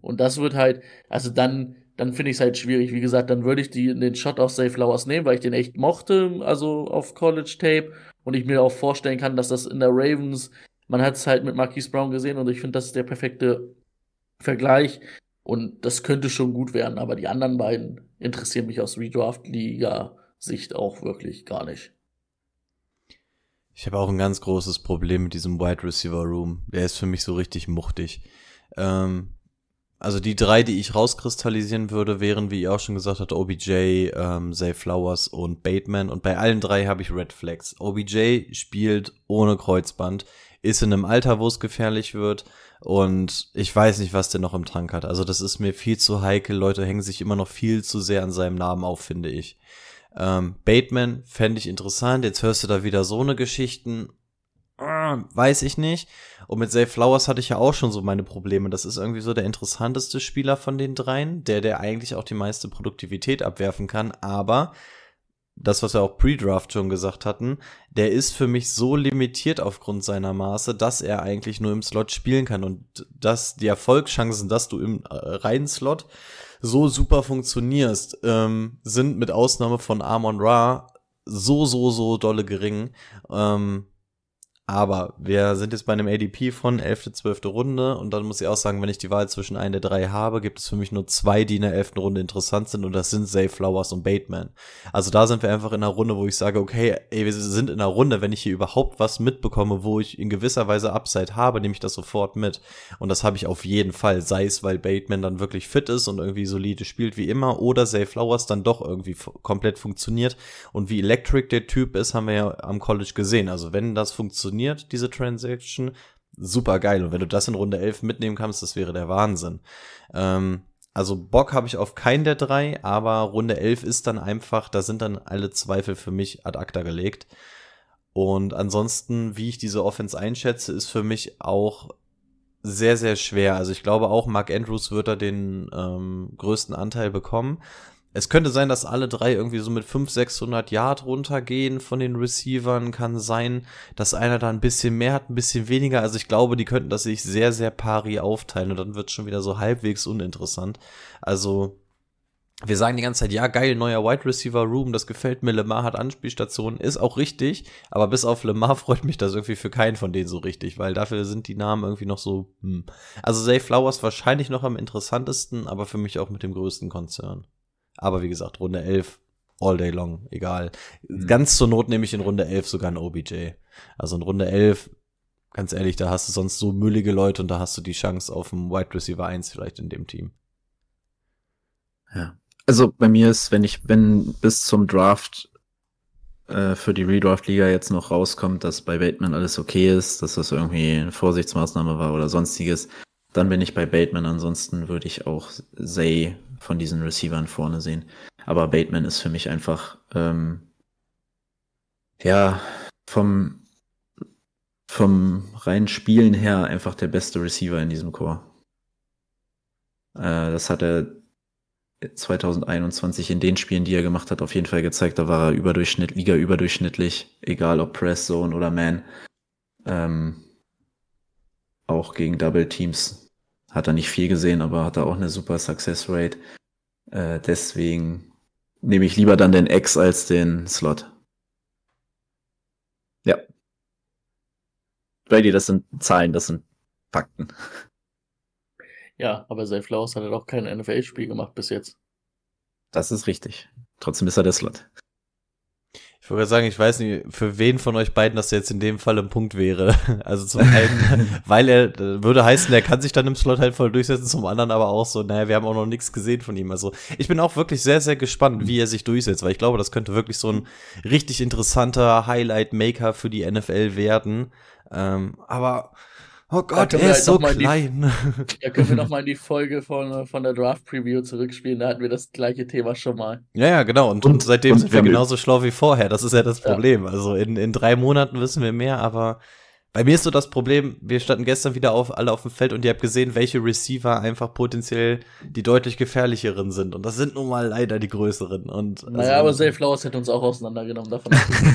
Und das wird halt, also dann, dann finde ich es halt schwierig. Wie gesagt, dann würde ich die, den Shot auf Safe Flowers nehmen, weil ich den echt mochte, also auf College Tape. Und ich mir auch vorstellen kann, dass das in der Ravens, man hat es halt mit Marquise Brown gesehen und ich finde, das ist der perfekte Vergleich. Und das könnte schon gut werden, aber die anderen beiden interessieren mich aus Redraft-Liga-Sicht auch wirklich gar nicht.
Ich habe auch ein ganz großes Problem mit diesem Wide Receiver Room. Der ist für mich so richtig muchtig. Ähm, also die drei, die ich rauskristallisieren würde, wären, wie ihr auch schon gesagt habt, OBJ, ähm, Zay Flowers und Bateman. Und bei allen drei habe ich Red Flags. OBJ spielt ohne Kreuzband, ist in einem Alter, wo es gefährlich wird. Und ich weiß nicht, was der noch im Tank hat. Also das ist mir viel zu heikel. Leute hängen sich immer noch viel zu sehr an seinem Namen auf, finde ich. Ähm, Bateman fände ich interessant. Jetzt hörst du da wieder so eine Geschichten. Ah, weiß ich nicht. Und mit Zay Flowers hatte ich ja auch schon so meine Probleme. Das ist irgendwie so der interessanteste Spieler von den dreien, der, der eigentlich auch die meiste Produktivität abwerfen kann. Aber das, was wir auch Pre-Draft schon gesagt hatten, der ist für mich so limitiert aufgrund seiner Maße, dass er eigentlich nur im Slot spielen kann und dass die Erfolgschancen, dass du im äh, reinen Slot so super funktionierst, ähm, sind mit Ausnahme von Amon Ra so, so, so dolle gering. Ähm, aber wir sind jetzt bei einem ADP von 11., 12. Runde und dann muss ich auch sagen, wenn ich die Wahl zwischen einem der drei habe, gibt es für mich nur zwei, die in der 11. Runde interessant sind und das sind Zay Flowers und Bateman. Also da sind wir einfach in einer Runde, wo ich sage, okay, ey, wir sind in einer Runde, wenn ich hier überhaupt was mitbekomme, wo ich in gewisser Weise Upside habe, nehme ich das sofort mit. Und das habe ich auf jeden Fall, sei es, weil Bateman dann wirklich fit ist und irgendwie solide spielt wie immer oder Zay Flowers dann doch irgendwie komplett funktioniert und wie electric der Typ ist, haben wir ja am College gesehen. Also wenn das funktioniert, diese Transaction, super geil. Und wenn du das in Runde 11 mitnehmen kannst, das wäre der Wahnsinn. Ähm, also Bock habe ich auf keinen der drei, aber Runde 11 ist dann einfach, da sind dann alle Zweifel für mich ad acta gelegt. Und ansonsten, wie ich diese Offense einschätze, ist für mich auch sehr, sehr schwer. Also ich glaube auch, Mark Andrews wird da den ähm, größten Anteil bekommen. Es könnte sein, dass alle drei irgendwie so mit 500, 600 Yard runtergehen von den Receivern. Kann sein, dass einer da ein bisschen mehr hat, ein bisschen weniger. Also ich glaube, die könnten das sich sehr, sehr pari aufteilen und dann wird schon wieder so halbwegs uninteressant. Also wir sagen die ganze Zeit, ja, geil, neuer Wide Receiver Room, das gefällt mir, Lemar hat Anspielstationen, ist auch richtig, aber bis auf Lemar *laughs* freut mich das irgendwie für keinen von denen so richtig, weil dafür sind die Namen irgendwie noch so, hm. Also Zay Flowers wahrscheinlich noch am interessantesten, aber für mich auch mit dem größten Konzern. Aber wie gesagt, Runde 11, all day long, egal. Mhm. Ganz zur Not nehme ich in Runde 11 sogar ein OBJ. Also in Runde 11, ganz ehrlich, da hast du sonst so müllige Leute und da hast du die Chance auf einen Wide Receiver 1 vielleicht in dem Team.
Ja. Also bei mir ist, wenn ich, wenn bis zum Draft äh, für die Redraft-Liga jetzt noch rauskommt, dass bei Bateman alles okay ist, dass das irgendwie eine Vorsichtsmaßnahme war oder sonstiges, dann bin ich bei Bateman. Ansonsten würde ich auch Zay von diesen Receivern vorne sehen. Aber Bateman ist für mich einfach, ähm, ja, vom, vom reinen Spielen her einfach der beste Receiver in diesem Chor. Äh, das hat er 2021 in den Spielen, die er gemacht hat, auf jeden Fall gezeigt. Da war er überdurchschnitt, Liga überdurchschnittlich, egal ob Press, Zone oder Man. Ähm, auch gegen Double Teams. Hat er nicht viel gesehen, aber hat er auch eine super Success Rate. Äh, deswegen nehme ich lieber dann den X als den Slot. Ja. Brady, das sind Zahlen, das sind Fakten. *laughs*
Ja, aber Zay Flowers hat ja doch kein NFL-Spiel gemacht bis jetzt.
Das ist richtig. Trotzdem ist er der Slot.
Ich würde sagen, ich weiß nicht, für wen von euch beiden das jetzt in dem Fall ein Punkt wäre. *laughs* Also zum einen, *laughs* weil er würde heißen, er kann sich dann im Slot halt voll durchsetzen, zum anderen aber auch so, naja, wir haben auch noch nichts gesehen von ihm. Also ich bin auch wirklich sehr, sehr gespannt, wie er sich durchsetzt, weil ich glaube, das könnte wirklich so ein richtig interessanter Highlight-Maker für die NFL werden. Ähm, aber Oh Gott, er ist halt so klein.
Die, *laughs* da können wir nochmal *laughs* in die Folge von, von der Draft-Preview zurückspielen. Da hatten wir das gleiche Thema schon mal.
Ja, ja, genau. Und, und seitdem und sind wir genauso schlau wie vorher. Das ist ja das Problem. Ja. Also in, in drei Monaten wissen wir mehr, aber bei mir ist so das Problem, wir standen gestern wieder auf, alle auf dem Feld und ihr habt gesehen, welche Receiver einfach potenziell die deutlich gefährlicheren sind. Und das sind nun mal leider die größeren. Und,
naja, also, aber Zay Flowers hätte uns auch auseinandergenommen davon.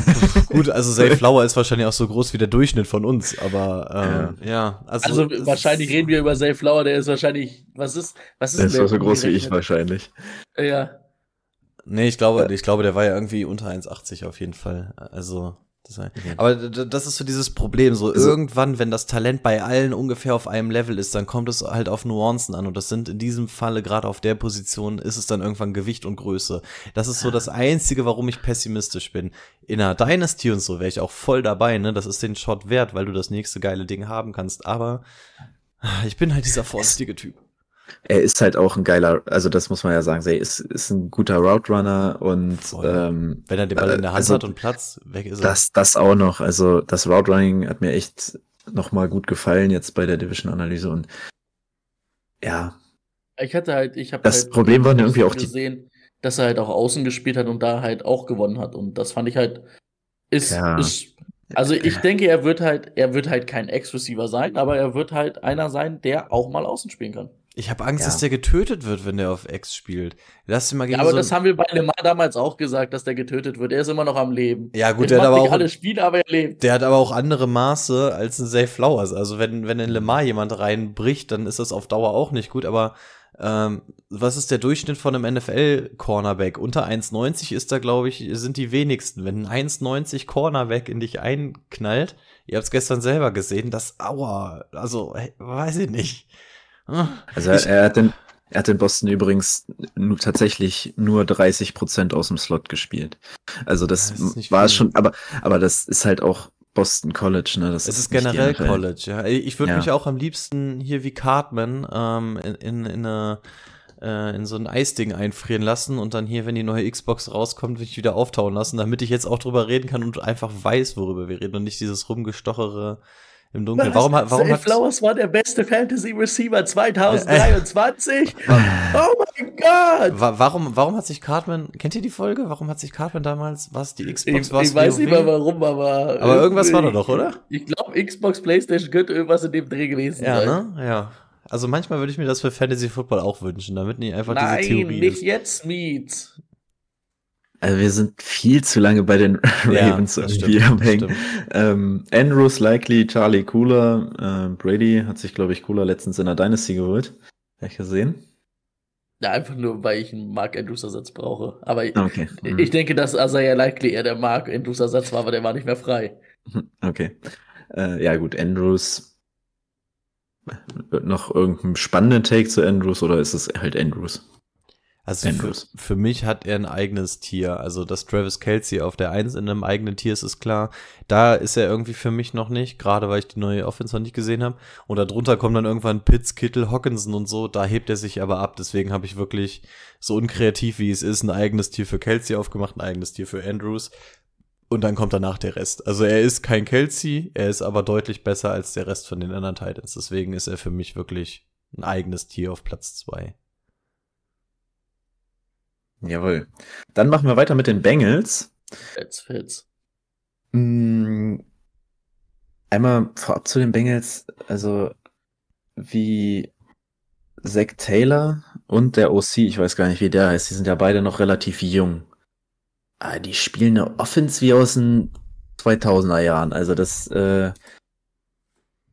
*laughs*
Gut, also Zay Flower ist wahrscheinlich auch so groß wie der Durchschnitt von uns, aber ähm, ja. ja.
also, also wahrscheinlich reden wir über Zay Flower, der ist wahrscheinlich, was ist, was ist
der? Der ist so groß wie ich wahrscheinlich.
Ja.
Nee, ich glaube, ich glaube, der war ja irgendwie unter 1,80 auf jeden Fall. Also, sein. Mhm. Aber das ist so dieses Problem. So also, irgendwann, wenn das Talent bei allen ungefähr auf einem Level ist, dann kommt es halt auf Nuancen an. Und das sind in diesem Falle, gerade auf der Position, ist es dann irgendwann Gewicht und Größe. Das ist so das Einzige, warum ich pessimistisch bin. In einer Dynasty und so wäre ich auch voll dabei, ne? Das ist den Shot wert, weil du das nächste geile Ding haben kannst. Aber ich bin halt dieser vorsichtige Typ
er ist halt auch ein geiler, also das muss man ja sagen, er ist, ist ein guter Route Runner und ähm,
wenn er den Ball in der Hand also, hat und Platz, weg ist er.
Das, das auch noch, also das Route Running hat mir echt nochmal gut gefallen jetzt bei der Division-Analyse und ja.
Ich hatte halt, ich habe
das
halt
Problem war irgendwie auch
gesehen, dass er halt auch außen gespielt hat und da halt auch gewonnen hat und das fand ich halt ist, ja. ist also ich denke, er wird halt, er wird halt kein Ex-Receiver sein, aber er wird halt einer sein, der auch mal außen spielen kann.
Ich habe Angst, ja. dass der getötet wird, wenn der auf X spielt. Lass ihn mal gegen
ja, aber
so
das haben wir bei Lemar damals auch gesagt, dass der getötet wird. Er ist immer noch am Leben.
Ja, gut, der hat aber auch
alle Spiele, aber er lebt.
Der hat aber auch andere Maße als ein Zay Flowers. Also wenn wenn in Lemar jemand reinbricht, dann ist das auf Dauer auch nicht gut, aber ähm, was ist der Durchschnitt von einem NFL-Cornerback? Unter 1,90 ist da, glaube ich, sind die wenigsten. Wenn ein 1,90 Cornerback in dich einknallt, ihr habt es gestern selber gesehen, das, aua, also, weiß ich nicht.
Also er, er, hat den, er hat in Boston übrigens nur, tatsächlich nur 30 Prozent aus dem Slot gespielt. Also das, das war es schon, aber, aber das ist halt auch Boston College, ne? Das
es ist, ist generell College, ja. Ich würde ja. mich auch am liebsten hier wie Cartman ähm, in, in, in eine äh, in so ein Eisding einfrieren lassen und dann hier, wenn die neue Xbox rauskommt, will ich wieder auftauen lassen, damit ich jetzt auch drüber reden kann und einfach weiß, worüber wir reden und nicht dieses rumgestochere im Dunkeln. Warum, warum Zay
hat Flowers war der beste Fantasy Receiver 2023? Äh, oh mein Gott!
Warum, warum hat sich Cartman, kennt ihr die Folge? Warum hat sich Cartman damals, was, die Xbox,
ich, was? Ich weiß nicht mehr warum, aber.
Aber irgendwas war da doch, oder?
Ich glaube, Xbox, Playstation könnte irgendwas in dem Dreh gewesen
ja,
sein.
Ja, ne? Ja. Also manchmal würde ich mir das für Fantasy Football auch wünschen, damit nicht einfach
Nein,
diese Theorie
nicht ist. jetzt, Meet.
Also wir sind viel zu lange bei den *laughs* Ravens ja, irgendwie stimmt, am Hängen. Ähm, Andrews likely, Charlie Cooler, äh, Brady hat sich, glaube ich, Cooler letztens in der Dynasty geholt. Habe ich gesehen.
Ja, einfach nur, weil ich einen Mark Andrews Ersatz brauche. Aber
okay.
ich, mhm. ich denke, dass Isaiah Likely eher der Mark Andrews Ersatz war, aber der war nicht mehr frei.
Okay. Äh, ja, gut, Andrews. Wird noch irgendein spannenden Take zu Andrews oder ist es halt Andrews?
Also für, für, mich hat er ein eigenes Tier. Also, dass Travis Kelsey auf der Eins in einem eigenen Tier ist, ist klar. Da ist er irgendwie für mich noch nicht, gerade weil ich die neue Offense noch nicht gesehen habe. Und darunter kommen dann irgendwann Pitts, Kittel, Hawkinson und so. Da hebt er sich aber ab. Deswegen habe ich wirklich, so unkreativ wie es ist, ein eigenes Tier für Kelsey aufgemacht, ein eigenes Tier für Andrews. Und dann kommt danach der Rest. Also er ist kein Kelsey, er ist aber deutlich besser als der Rest von den anderen Titans. Deswegen ist er für mich wirklich ein eigenes Tier auf Platz zwei.
Jawohl. Dann machen wir weiter mit den Bengals.
Fits, fits.
Hm, einmal vorab zu den Bengals, also wie Zach Taylor und der OC, ich weiß gar nicht, wie der heißt, die sind ja beide noch relativ jung. Aber ah, die spielen eine Offense wie aus den 2000er Jahren. Also das, äh,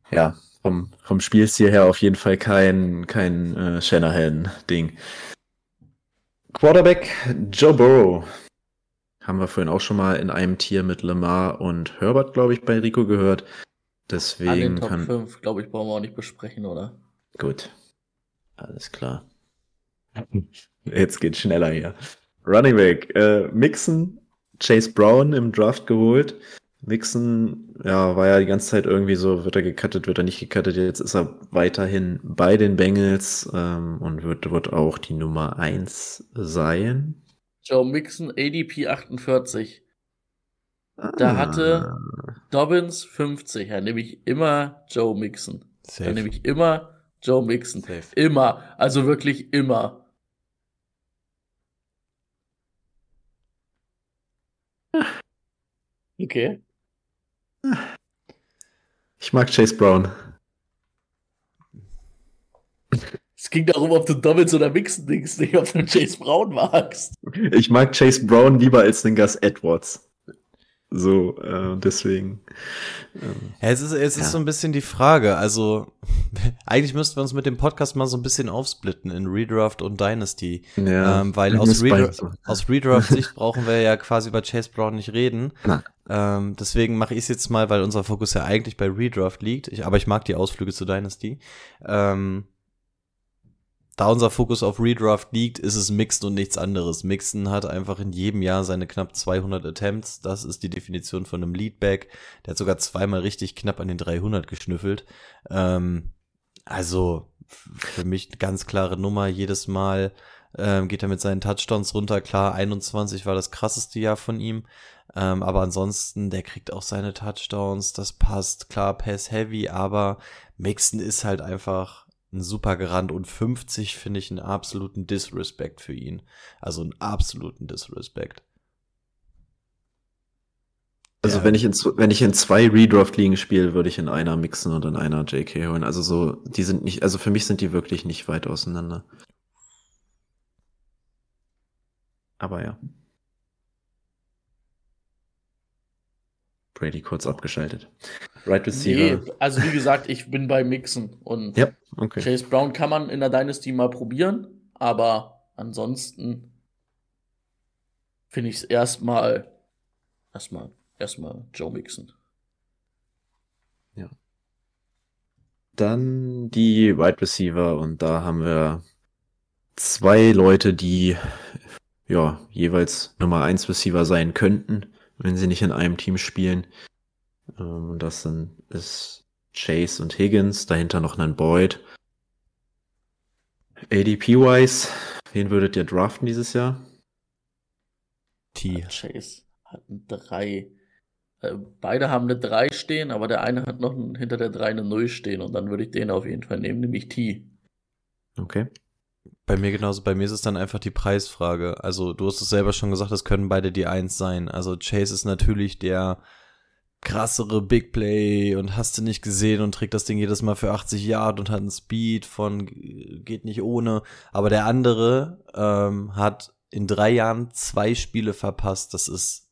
ja, vom, vom Spielstil her auf jeden Fall kein, kein äh, Shanahan-Ding. Quarterback Joe Burrow. Haben wir vorhin auch schon mal in einem Tier mit Lamar und Herbert, glaube ich, bei Rico gehört.
An
Deswegen
den Top
kann.
5, glaube ich, brauchen wir auch nicht besprechen, oder?
Gut. Alles klar. Jetzt geht's schneller hier. Running Back. Äh, Mixon, Chase Brown im Draft geholt. Mixon, ja, war ja die ganze Zeit irgendwie so, wird er gecuttet, wird er nicht gecuttet. Jetzt ist er weiterhin bei den Bengals ähm, und wird, wird auch die Nummer 1 sein.
Joe Mixon, ADP 48. Da
Ah.
hatte Dobbins 50. Ja, nehme ich immer Joe Mixon. Da nehme ich immer Joe Mixon.
Safe.
Immer. Also wirklich immer. Okay.
Ich mag Chase Brown.
Es ging darum, ob du Dobbins oder Mixon denkst, nicht ob du Chase Brown magst.
Ich mag Chase Brown lieber als den Gus Edwards. So, äh, deswegen. Ähm,
es ist, es ist
Ja.
so ein bisschen die Frage. Also, *laughs* eigentlich müssten wir uns mit dem Podcast mal so ein bisschen aufsplitten in Redraft und Dynasty.
ja,
ähm, weil aus, Redra aus Redraft-Sicht brauchen wir ja quasi über Chase Brown nicht reden.
Nein.
Ähm, deswegen mache ich es jetzt mal, weil unser Fokus ja eigentlich bei Redraft liegt. Ich, aber ich mag die Ausflüge zu Dynasty. Ähm, da unser Fokus auf Redraft liegt, ist es Mixen und nichts anderes. Mixen hat einfach in jedem Jahr seine knapp 200 Attempts. Das ist die Definition von einem Leadback. Der hat sogar zweimal richtig knapp an den 300 geschnüffelt. Ähm, also für mich ganz klare Nummer. Jedes Mal ähm, geht er mit seinen Touchdowns runter. Klar, 21 war das krasseste Jahr von ihm. Ähm, aber ansonsten, der kriegt auch seine Touchdowns. Das passt. Klar, Pass Heavy, aber Mixon ist halt einfach ein super Garant und 50 finde ich einen absoluten Disrespect für ihn. Also einen absoluten Disrespect.
Also
Ja.
wenn ich in wenn ich in zwei Redraft-Ligen spiele, würde ich in einer mixen und in einer JK holen. Also so, die sind nicht, also für mich sind die wirklich nicht weit auseinander. Aber ja. Brady kurz abgeschaltet. Right Receiver.
Nee, also wie gesagt, ich bin bei Mixon und
Ja, okay.
Chase Brown kann man in der Dynasty mal probieren, aber ansonsten finde ich es erstmal erstmal erstmal Joe Mixon.
Dann die Wide Receiver und da haben wir zwei Leute, die ja jeweils Nummer 1 Receiver sein könnten, wenn sie nicht in einem Team spielen. Ähm, Und das sind ist Chase und Higgins, dahinter noch ein Boyd. ADP-wise, wen würdet ihr draften dieses Jahr?
T.
Chase hat ein 3. Äh, beide haben eine 3 stehen, aber der eine hat noch hinter der 3 eine 0 stehen und dann würde ich den auf jeden Fall nehmen, nämlich T.
Okay.
Bei mir genauso. Bei mir ist es dann einfach die Preisfrage. Also, du hast es selber schon gesagt, es können beide die Eins sein. Also, Chase ist natürlich der krassere Big Play und hast du nicht gesehen und trägt das Ding jedes Mal für 80 Yard und hat einen Speed von geht nicht ohne. Aber der andere ähm, hat in drei Jahren zwei Spiele verpasst. Das ist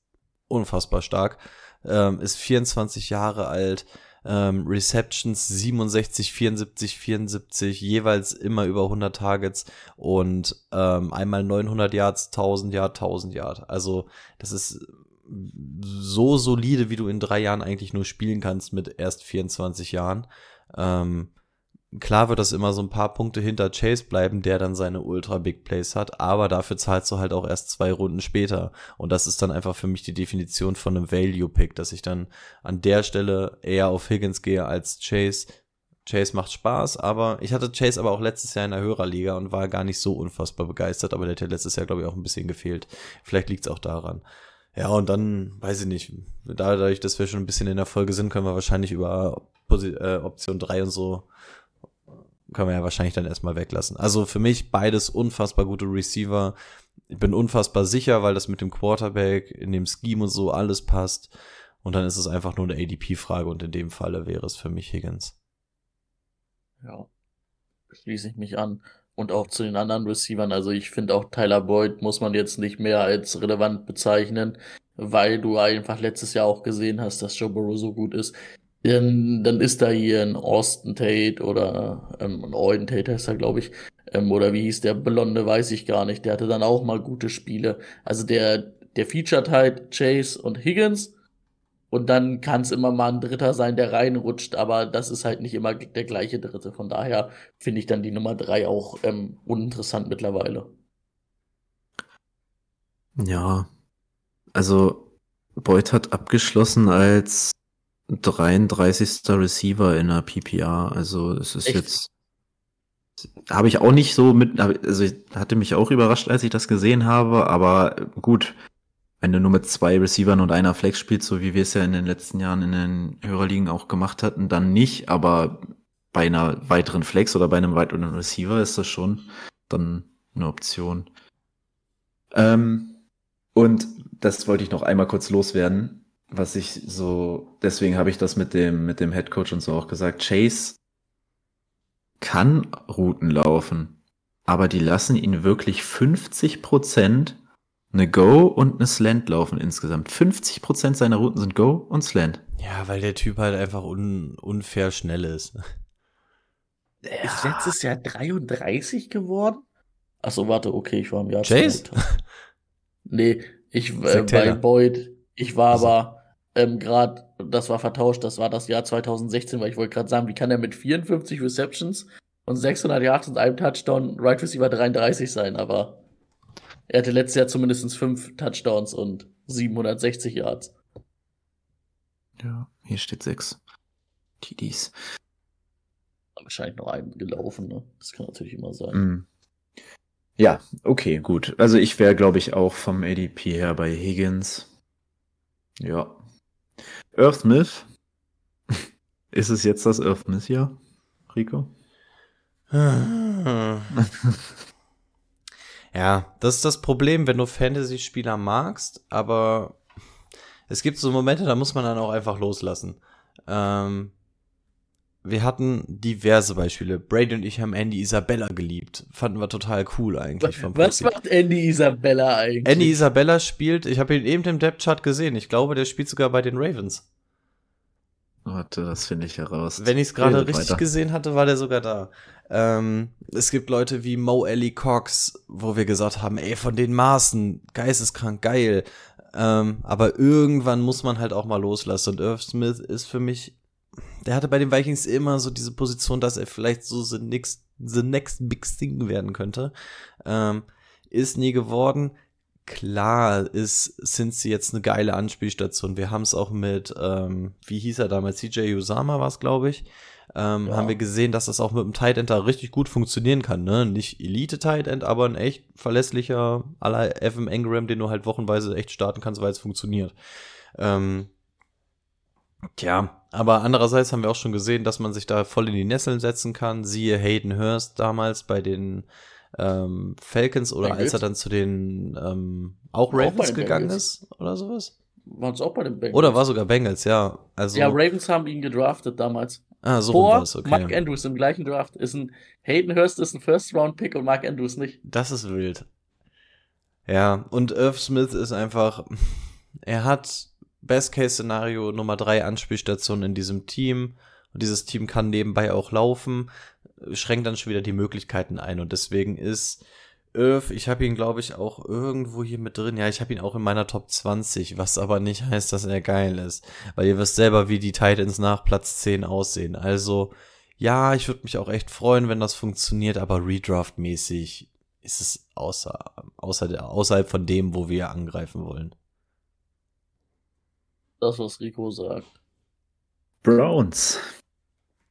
unfassbar stark. Ähm, ist 24 Jahre alt. Ähm, Receptions 67, 74, 74, jeweils immer über 100 Targets und ähm, einmal 900 Yards, 1000 Yard, 1000 Yard. Also das ist so solide, wie du in drei Jahren eigentlich nur spielen kannst mit erst 24 Jahren. Ähm, klar wird das immer so ein paar Punkte hinter Chase bleiben, der dann seine ultra Big Plays hat, aber dafür zahlst du halt auch erst zwei Runden später. Und das ist dann einfach für mich die Definition von einem Value Pick, dass ich dann an der Stelle eher auf Higgins gehe als Chase. Chase macht Spaß, aber ich hatte Chase aber auch letztes Jahr in der Hörerliga und war gar nicht so unfassbar begeistert, aber der hat ja letztes Jahr, glaube ich, auch ein bisschen gefehlt. Vielleicht liegt es auch daran. Ja, und dann, weiß ich nicht, dadurch, dass wir schon ein bisschen in der Folge sind, können wir wahrscheinlich über äh, Option 3 und so, können wir ja wahrscheinlich dann erstmal weglassen. Also für mich beides unfassbar gute Receiver. Ich bin unfassbar sicher, weil das mit dem Quarterback in dem Scheme und so alles passt. Und dann ist es einfach nur eine ADP-Frage und in dem Falle wäre es für mich Higgins.
Ja, schließe ich mich an. Und auch zu den anderen Receivern. Also ich finde auch Tyler Boyd muss man jetzt nicht mehr als relevant bezeichnen, weil du einfach letztes Jahr auch gesehen hast, dass Joe Burrow so gut ist. Dann, dann ist da hier ein Austin Tate oder ähm, ein Auden Tate heißt er, glaube ich. Ähm, oder wie hieß der Blonde, weiß ich gar nicht. Der hatte dann auch mal gute Spiele. Also der, der featured halt Chase und Higgins. Und dann kann es immer mal ein Dritter sein, der reinrutscht, aber das ist halt nicht immer der gleiche Dritte. Von daher finde ich dann die Nummer drei auch ähm, uninteressant mittlerweile.
Ja, also Boyd hat abgeschlossen als 33. Receiver in der PPR. Also es ist
Echt?
jetzt habe ich auch nicht so mit, also ich hatte mich auch überrascht, als ich das gesehen habe, aber gut, wenn du nur mit zwei Receivern und einer Flex spielst, so wie wir es ja in den letzten Jahren in den Hörerligen auch gemacht hatten, dann nicht, aber bei einer weiteren Flex oder bei einem weiteren Receiver ist das schon dann eine Option. Ähm, und das wollte ich noch einmal kurz loswerden, was ich so, deswegen habe ich das mit dem, mit dem Head Coach und so auch gesagt. Chase kann Routen laufen, aber die lassen ihn wirklich 50 Prozent eine Go und eine Slant laufen insgesamt. 50 Prozent seiner Routen sind Go und Slant.
Ja, weil der Typ halt einfach un unfair schnell ist.
Der ist letztes Jahr 33 geworden? Achso, warte, okay, ich war im Jahr
Chase?
2000. Nee, ich äh, bei. Boyd, ich war
Also.
aber ähm, gerade, das war vertauscht, das war das Jahr 2016, weil ich wollte gerade sagen, wie kann er mit 54 Receptions und 600 Yards und einem Touchdown Right Receiver 33 sein, aber er hatte letztes Jahr zumindest fünf Touchdowns und 760 Yards.
Ja, hier steht sechs. TDs.
Wahrscheinlich noch einen gelaufen, ne? Das kann natürlich immer sein.
Mm. Ja, okay, gut. Also ich wäre, glaube ich, auch vom ADP her bei Higgins. Ja. Earth Smith. *laughs* Ist es jetzt das Earth Smith Jahr, Rico? *laughs*
Ja, das ist das Problem, wenn du Fantasy-Spieler magst, aber es gibt so Momente, da muss man dann auch einfach loslassen. Ähm, wir hatten diverse Beispiele. Brady und ich haben Andy Isabella geliebt. Fanden wir total cool eigentlich vom
Was
Prinzip.
macht Andy Isabella eigentlich?
Andy Isabella spielt, ich habe ihn eben im Depth-Chart gesehen. Ich glaube, der spielt sogar bei den Ravens.
Warte, das finde ich heraus.
Wenn ich es gerade richtig
weiter.
gesehen hatte, war der sogar da. Ähm, es gibt Leute wie Mo Ellie Cox, wo wir gesagt haben, ey, von den Maßen, geisteskrank geil. Ähm, aber irgendwann muss man halt auch mal loslassen. Und Irv Smith ist für mich, der hatte bei den Vikings immer so diese Position, dass er vielleicht so the next, the next big thing werden könnte. Ähm, ist nie geworden. Klar ist Cincy jetzt eine geile Anspielstation. Wir haben es auch mit, ähm, wie hieß er damals, CJ Usama war es, glaube ich. Ähm,
Ja.
Haben wir gesehen, dass das auch mit dem Tight End da richtig gut funktionieren kann. Ne? Nicht Elite Tight End, aber ein echt verlässlicher aller Evan Engram, den du halt wochenweise echt starten kannst, weil es funktioniert. Ähm, tja, aber andererseits haben wir auch schon gesehen, dass man sich da voll in die Nesseln setzen kann. Siehe Hayden Hurst damals bei den ähm, Falcons oder
Bengals.
als er dann zu den ähm, auch
Auch
Ravens
den
gegangen
Bengals.
ist oder sowas.
Waren es auch bei den Bengals?
Oder war sogar Bengals, ja. Also,
Ja, Ravens haben ihn gedraftet damals.
ah, so
Vor
war's, okay.
Mark Andrews im gleichen Draft ist ein Hayden Hurst ist ein First-Round-Pick und Mark Andrews nicht.
Das ist wild. Ja, und Irv Smith ist einfach, *laughs* er hat Best-Case-Szenario Nummer drei Anspielstation in diesem Team. Und dieses Team kann nebenbei auch laufen, schränkt dann schon wieder die Möglichkeiten ein. Und deswegen ist Irv, ich habe ihn, glaube ich, auch irgendwo hier mit drin. Ja, ich habe ihn auch in meiner Top 20, was aber nicht heißt, dass er geil ist. Weil ihr wisst selber, wie die Titans nach Platz 10 aussehen. Also, ja, ich würde mich auch echt freuen, wenn das funktioniert, aber Redraft-mäßig ist es außer, außer außerhalb von dem, wo wir angreifen wollen.
Das, was Rico sagt.
Browns.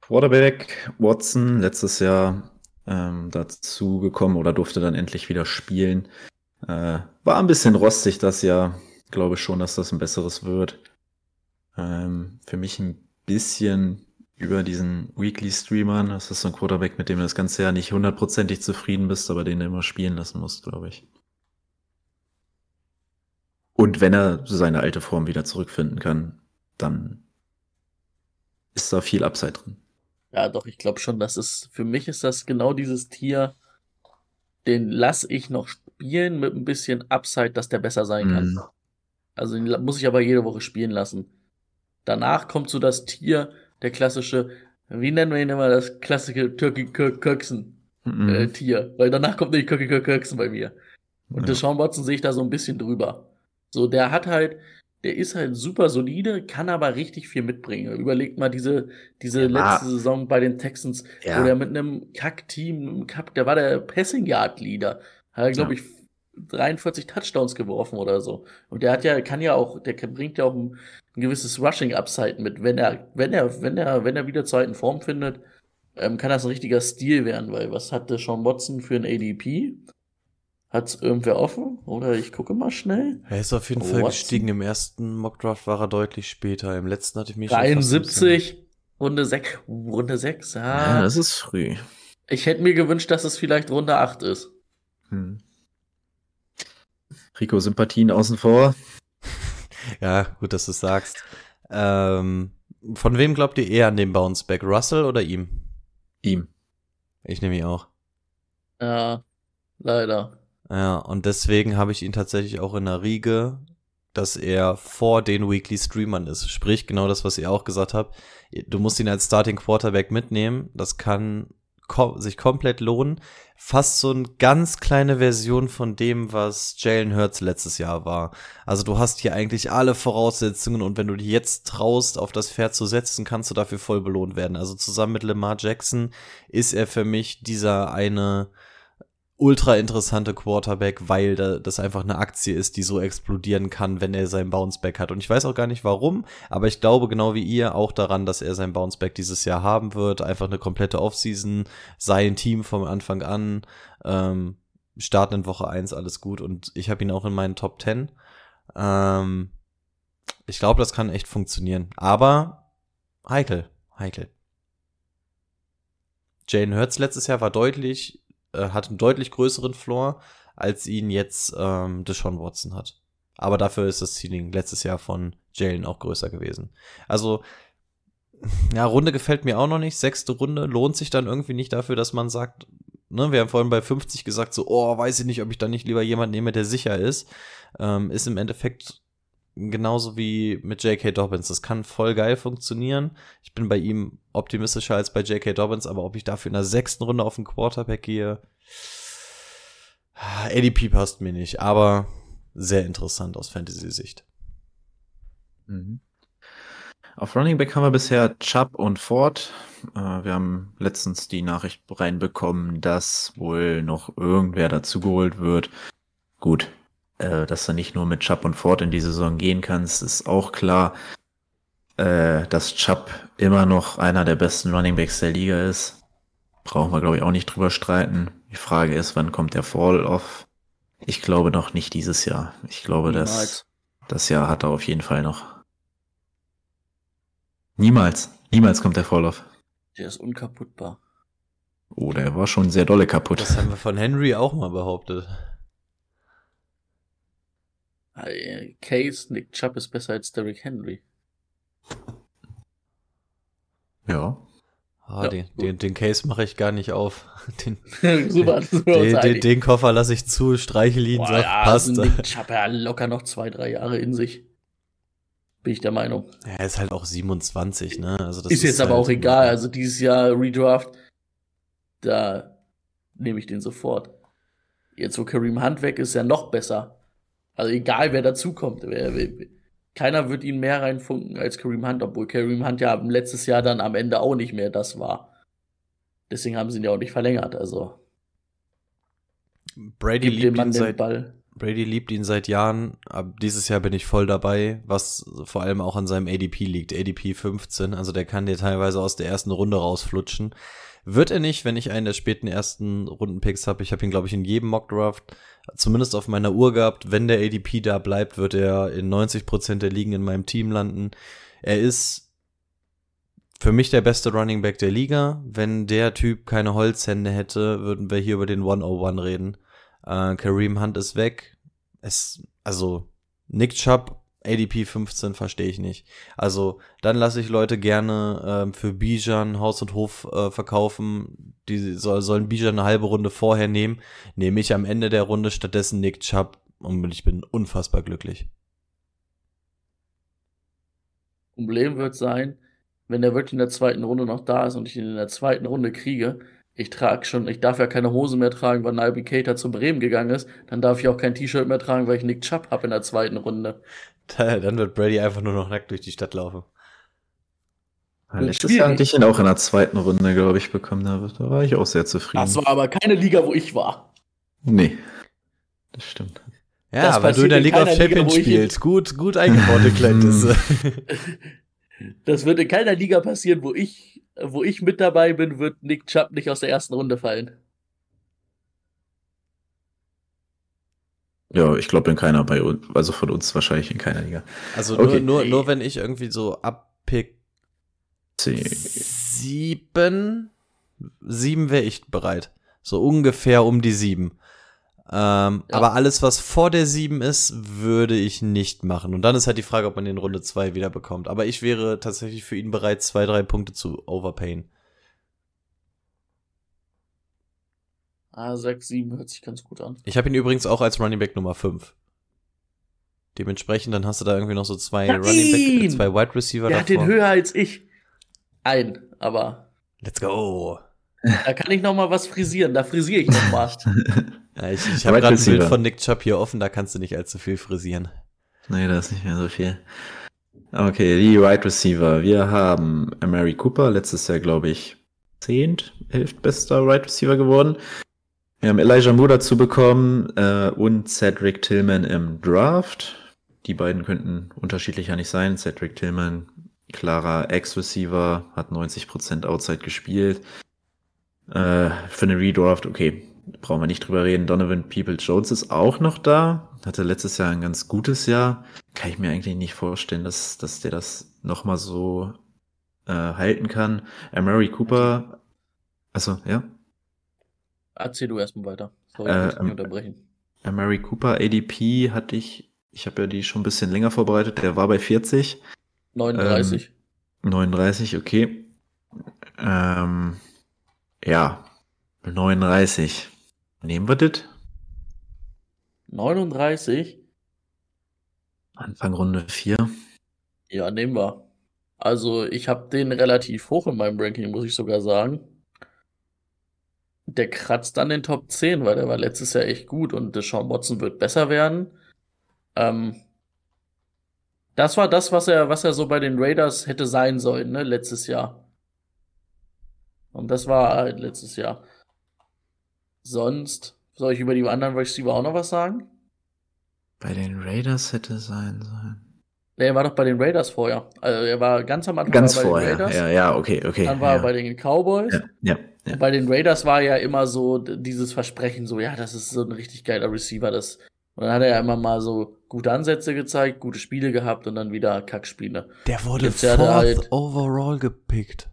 Quarterback Watson letztes Jahr ähm, dazu gekommen oder durfte dann endlich wieder spielen. Äh, war ein bisschen rostig das Jahr. Glaube schon, dass das ein besseres wird. Ähm, für mich ein bisschen über diesen Weekly Streamern. Das ist so ein Quarterback, mit dem du das ganze Jahr nicht hundertprozentig zufrieden bist, aber den du immer spielen lassen musst, glaube ich. Und wenn er seine alte Form wieder zurückfinden kann, dann ist da viel Upside drin.
Ja, doch, ich glaube schon, dass es, für mich ist das genau dieses Tier, den lass ich noch spielen mit ein bisschen Upside, dass der besser sein kann.
Mhm.
Also den muss ich aber jede Woche spielen lassen. Danach kommt so das Tier, der klassische, wie nennen wir ihn immer, das klassische Turkey Kirk Kirksen
Mhm.
äh, Tier. Weil danach kommt Kirk Kirksen bei mir. Und
Ja.
Deshaun Watson sehe ich da so ein bisschen drüber. So, der hat halt, der ist halt super solide, kann aber richtig viel mitbringen. Überlegt mal diese, diese
war-
letzte Saison bei den Texans,
Ja.
wo der mit einem Kack-Team, einem der war der Passing Yard Leader. Hat er, glaube
Ja.
ich, 43 Touchdowns geworfen oder so. Und der hat ja, kann ja auch, der bringt ja auch ein, ein gewisses Rushing Upside mit. Wenn er, wenn er, wenn er, wenn er wieder zur alten Form findet, ähm, kann das ein richtiger Stil werden, weil was hatte Sean Watson für ein ADP? Hat's irgendwer offen? Oder ich gucke mal schnell.
Er ist auf jeden
Oh,
Fall
Watson.
gestiegen. Im ersten Mockdraft war er deutlich später. Im letzten hatte ich mich schon fast ein bisschen-
73, Runde 6, Runde 6,
Ja,
ja.
das ist früh.
Ich hätte mir gewünscht, dass es vielleicht Runde 8 ist.
Hm. Rico Sympathien außen vor. *laughs*
Ja, gut, dass du es sagst. Ähm, von wem glaubt ihr eher an den Bounceback? Russell oder ihm?
Ihm.
Ich nehme ihn auch.
Ja, leider.
Ja, und deswegen habe ich ihn tatsächlich auch in der Riege, dass er vor den Weekly Streamern ist. Sprich, genau das, was ihr auch gesagt habt. Du musst ihn als Starting Quarterback mitnehmen. Das kann ko sich komplett lohnen. Fast so eine ganz kleine Version von dem, was Jalen Hurts letztes Jahr war. Also du hast hier eigentlich alle Voraussetzungen und wenn du dich jetzt traust, auf das Pferd zu setzen, kannst du dafür voll belohnt werden. Also zusammen mit Lamar Jackson ist er für mich dieser eine ultra interessante Quarterback, weil da, das einfach eine Aktie ist, die so explodieren kann, wenn er sein Bounceback hat. Und ich weiß auch gar nicht warum, aber ich glaube genau wie ihr auch daran, dass er sein Bounceback dieses Jahr haben wird. Einfach eine komplette Offseason, sein Team vom Anfang an, ähm, starten in Woche 1, alles gut. Und ich habe ihn auch in meinen Top 10. Ähm, ich glaube, das kann echt funktionieren. Aber heikel, heikel. Jane Hurts letztes Jahr war deutlich, äh, hat einen deutlich größeren Floor, als ihn jetzt ähm, Deshaun Watson hat. Aber dafür ist das Ceiling letztes Jahr von Jalen auch größer gewesen. Also, ja, Runde gefällt mir auch noch nicht. Sechste Runde lohnt sich dann irgendwie nicht dafür, dass man sagt, ne, wir haben vorhin bei 50 gesagt, so, oh, weiß ich nicht, ob ich da nicht lieber jemanden nehme, der sicher ist. Ähm, ist im Endeffekt genauso wie mit J.K. Dobbins. Das kann voll geil funktionieren. Ich bin bei ihm optimistischer als bei J.K. Dobbins, aber ob ich dafür in der sechsten Runde auf den Quarterback gehe, *sighs* ADP passt mir nicht, aber sehr interessant aus Fantasy-Sicht.
Mhm. Auf Running Back haben wir bisher Chubb und Ford. Äh, wir haben letztens die Nachricht reinbekommen, dass wohl noch irgendwer dazugeholt wird. Gut, äh, dass du nicht nur mit Chubb und Ford in die Saison gehen kannst, ist auch klar. Äh, dass Chubb immer noch einer der besten Running Backs der Liga ist. Brauchen wir, glaube ich, auch nicht drüber streiten. Die Frage ist, wann kommt der Fall-Off? Ich glaube noch nicht dieses Jahr. Ich glaube, dass das Jahr hat er auf jeden Fall noch. Niemals. Niemals kommt der Fall-Off.
Der ist unkaputtbar.
Oh, der war schon sehr dolle kaputt.
Das haben wir von Henry auch mal behauptet.
Äh, Case, Nick Chubb ist besser als Derrick Henry.
Ja.
Ah,
Ja,
den, den, den Case mache ich gar nicht auf. *laughs* *laughs* Den,
Super, uns
den, den, den Koffer lasse ich zu, streichel ihn,
Boah,
sag,
ja,
passt.
also Nick Chubb ja locker noch zwei, drei Jahre in sich. Bin ich der Meinung.
Er ist halt auch 27, ne? Also das
ist jetzt aber
halt-
auch egal. Also dieses Jahr Redraft, da nehme ich den sofort. Jetzt, wo Kareem Hunt weg ist, ja noch besser. Also egal, wer dazukommt. Wer, wer, keiner wird ihn mehr reinfunken als Kareem Hunt, obwohl Kareem Hunt ja letztes Jahr dann am Ende auch nicht mehr das war. Deswegen haben sie ihn ja auch nicht verlängert. Also
Brady liebt ihn seit
Ball.
Brady liebt ihn seit Jahren. Ab dieses Jahr bin ich voll dabei, was vor allem auch an seinem ADP liegt. ADP 15, also der kann dir teilweise aus der ersten Runde rausflutschen. Wird er nicht, wenn ich einen der späten ersten Rundenpicks habe. Ich habe ihn, glaube ich, in jedem Mockdraft zumindest auf meiner Uhr gehabt. Wenn der ADP da bleibt, wird er in 90% der Ligen in meinem Team landen. Er ist für mich der beste Running Back der Liga. Wenn der Typ keine Holzhände hätte, würden wir hier über den 101 reden. Äh, Kareem Hunt ist weg. Es, also, Nick Chubb, ADP 15 verstehe ich nicht. Also, dann lasse ich Leute gerne ähm, für Bijan Haus und Hof äh, verkaufen. Die soll, sollen Bijan eine halbe Runde vorher nehmen. Nehme ich am Ende der Runde stattdessen Nick Chubb und ich bin unfassbar glücklich.
Problem wird sein, wenn der wirklich in der zweiten Runde noch da ist und ich ihn in der zweiten Runde kriege, ich trage schon, ich darf ja keine Hose mehr tragen, weil Nabi Keita zu Bremen gegangen ist, dann darf ich auch kein T-Shirt mehr tragen, weil ich Nick Chubb habe in der zweiten Runde.
Dann wird Brady einfach nur noch nackt durch die Stadt laufen.
Letztes Jahr hatte ich ihn auch in der zweiten Runde, glaube ich, bekommen. Da war ich auch sehr zufrieden.
Das war aber keine Liga, wo ich war.
Nee. Das stimmt.
Ja,
Das
weil du in der League of
Liga,
Champions
ich-
spielst. Gut, gut eingebaute *laughs* Kleintisse. *laughs*
Das wird in keiner Liga passieren, wo ich, wo ich mit dabei bin, wird Nick Chubb nicht aus der ersten Runde fallen.
Ja, ich glaube in keiner bei uns, also von uns wahrscheinlich in keiner Liga.
Also nur,
Okay.
nur, nur wenn ich irgendwie so ab Pick
C.
sieben, sieben wäre ich bereit. So ungefähr um die sieben. Ähm,
Ja.
Aber alles, was vor der sieben ist, würde ich nicht machen. Und dann ist halt die Frage, ob man den Runde zwei wieder bekommt. Aber ich wäre tatsächlich für ihn bereit, zwei, drei Punkte zu overpayen.
Ah, 6, 7 hört sich ganz gut an.
Ich habe ihn übrigens auch als Running Back Nummer 5. Dementsprechend, dann hast du da irgendwie noch so zwei
Nein!
Running Back, äh, zwei Wide Receiver
Der hat den
davor.
höher als ich. Ein, aber
Let's go.
da kann ich noch mal was frisieren. Da frisiere ich noch mal. *laughs*
Ja, ich ich habe gerade ein Bild von Nick Chubb hier offen, da kannst du nicht allzu viel frisieren.
Nee, da ist nicht mehr so viel. Okay, die Wide Receiver. Wir haben Mary Cooper, letztes Jahr, glaube ich, zehnt, elft bester Wide Receiver geworden. Wir haben Elijah Moore dazu bekommen äh, und Cedric Tillman im Draft. Die beiden könnten unterschiedlicher nicht sein. Cedric Tillman, klarer Ex-Receiver, hat 90% Outside gespielt. Äh, für eine Redraft, okay, brauchen wir nicht drüber reden. Donovan Peoples-Jones ist auch noch da. Hatte letztes Jahr ein ganz gutes Jahr. Kann ich mir eigentlich nicht vorstellen, dass, dass der das nochmal so äh, halten kann. Äh, Murray Cooper, also ja,
Erzähl du erstmal weiter. Sorry,
Äh,
ich muss dich
ähm,
unterbrechen.
äh, Murray Cooper ADP hatte ich, ich habe ja die schon ein bisschen länger vorbereitet, der war bei 40.
39.
39, okay. Ähm, ja, 39. Nehmen wir das?
39?
Anfang Runde 4.
Ja, nehmen wir. Also, ich habe den relativ hoch in meinem Ranking, muss ich sogar sagen. Der kratzt an den Top 10, weil der war letztes Jahr echt gut und Deshaun Watson wird besser werden. Ähm, das war das, was er, was er so bei den Raiders hätte sein sollen, ne, letztes Jahr. Und das war halt letztes Jahr. Sonst, soll ich über die anderen Receiver auch noch was sagen?
Bei den Raiders hätte sein sollen.
Nee, er war doch bei den Raiders vorher. Also er war ganz am Anfang
Ganz
er
vorher.
den Raiders.
Ja, ja, okay, okay.
Dann war
ja.
er bei den Cowboys.
ja, ja, ja.
Und bei den Raiders war ja immer so dieses Versprechen, so, ja, das ist so ein richtig geiler Receiver. Das, und dann hat er ja immer mal so gute Ansätze gezeigt, gute Spiele gehabt und dann wieder Kackspiele.
Der wurde
Jetzt
fourth
halt-
overall gepickt.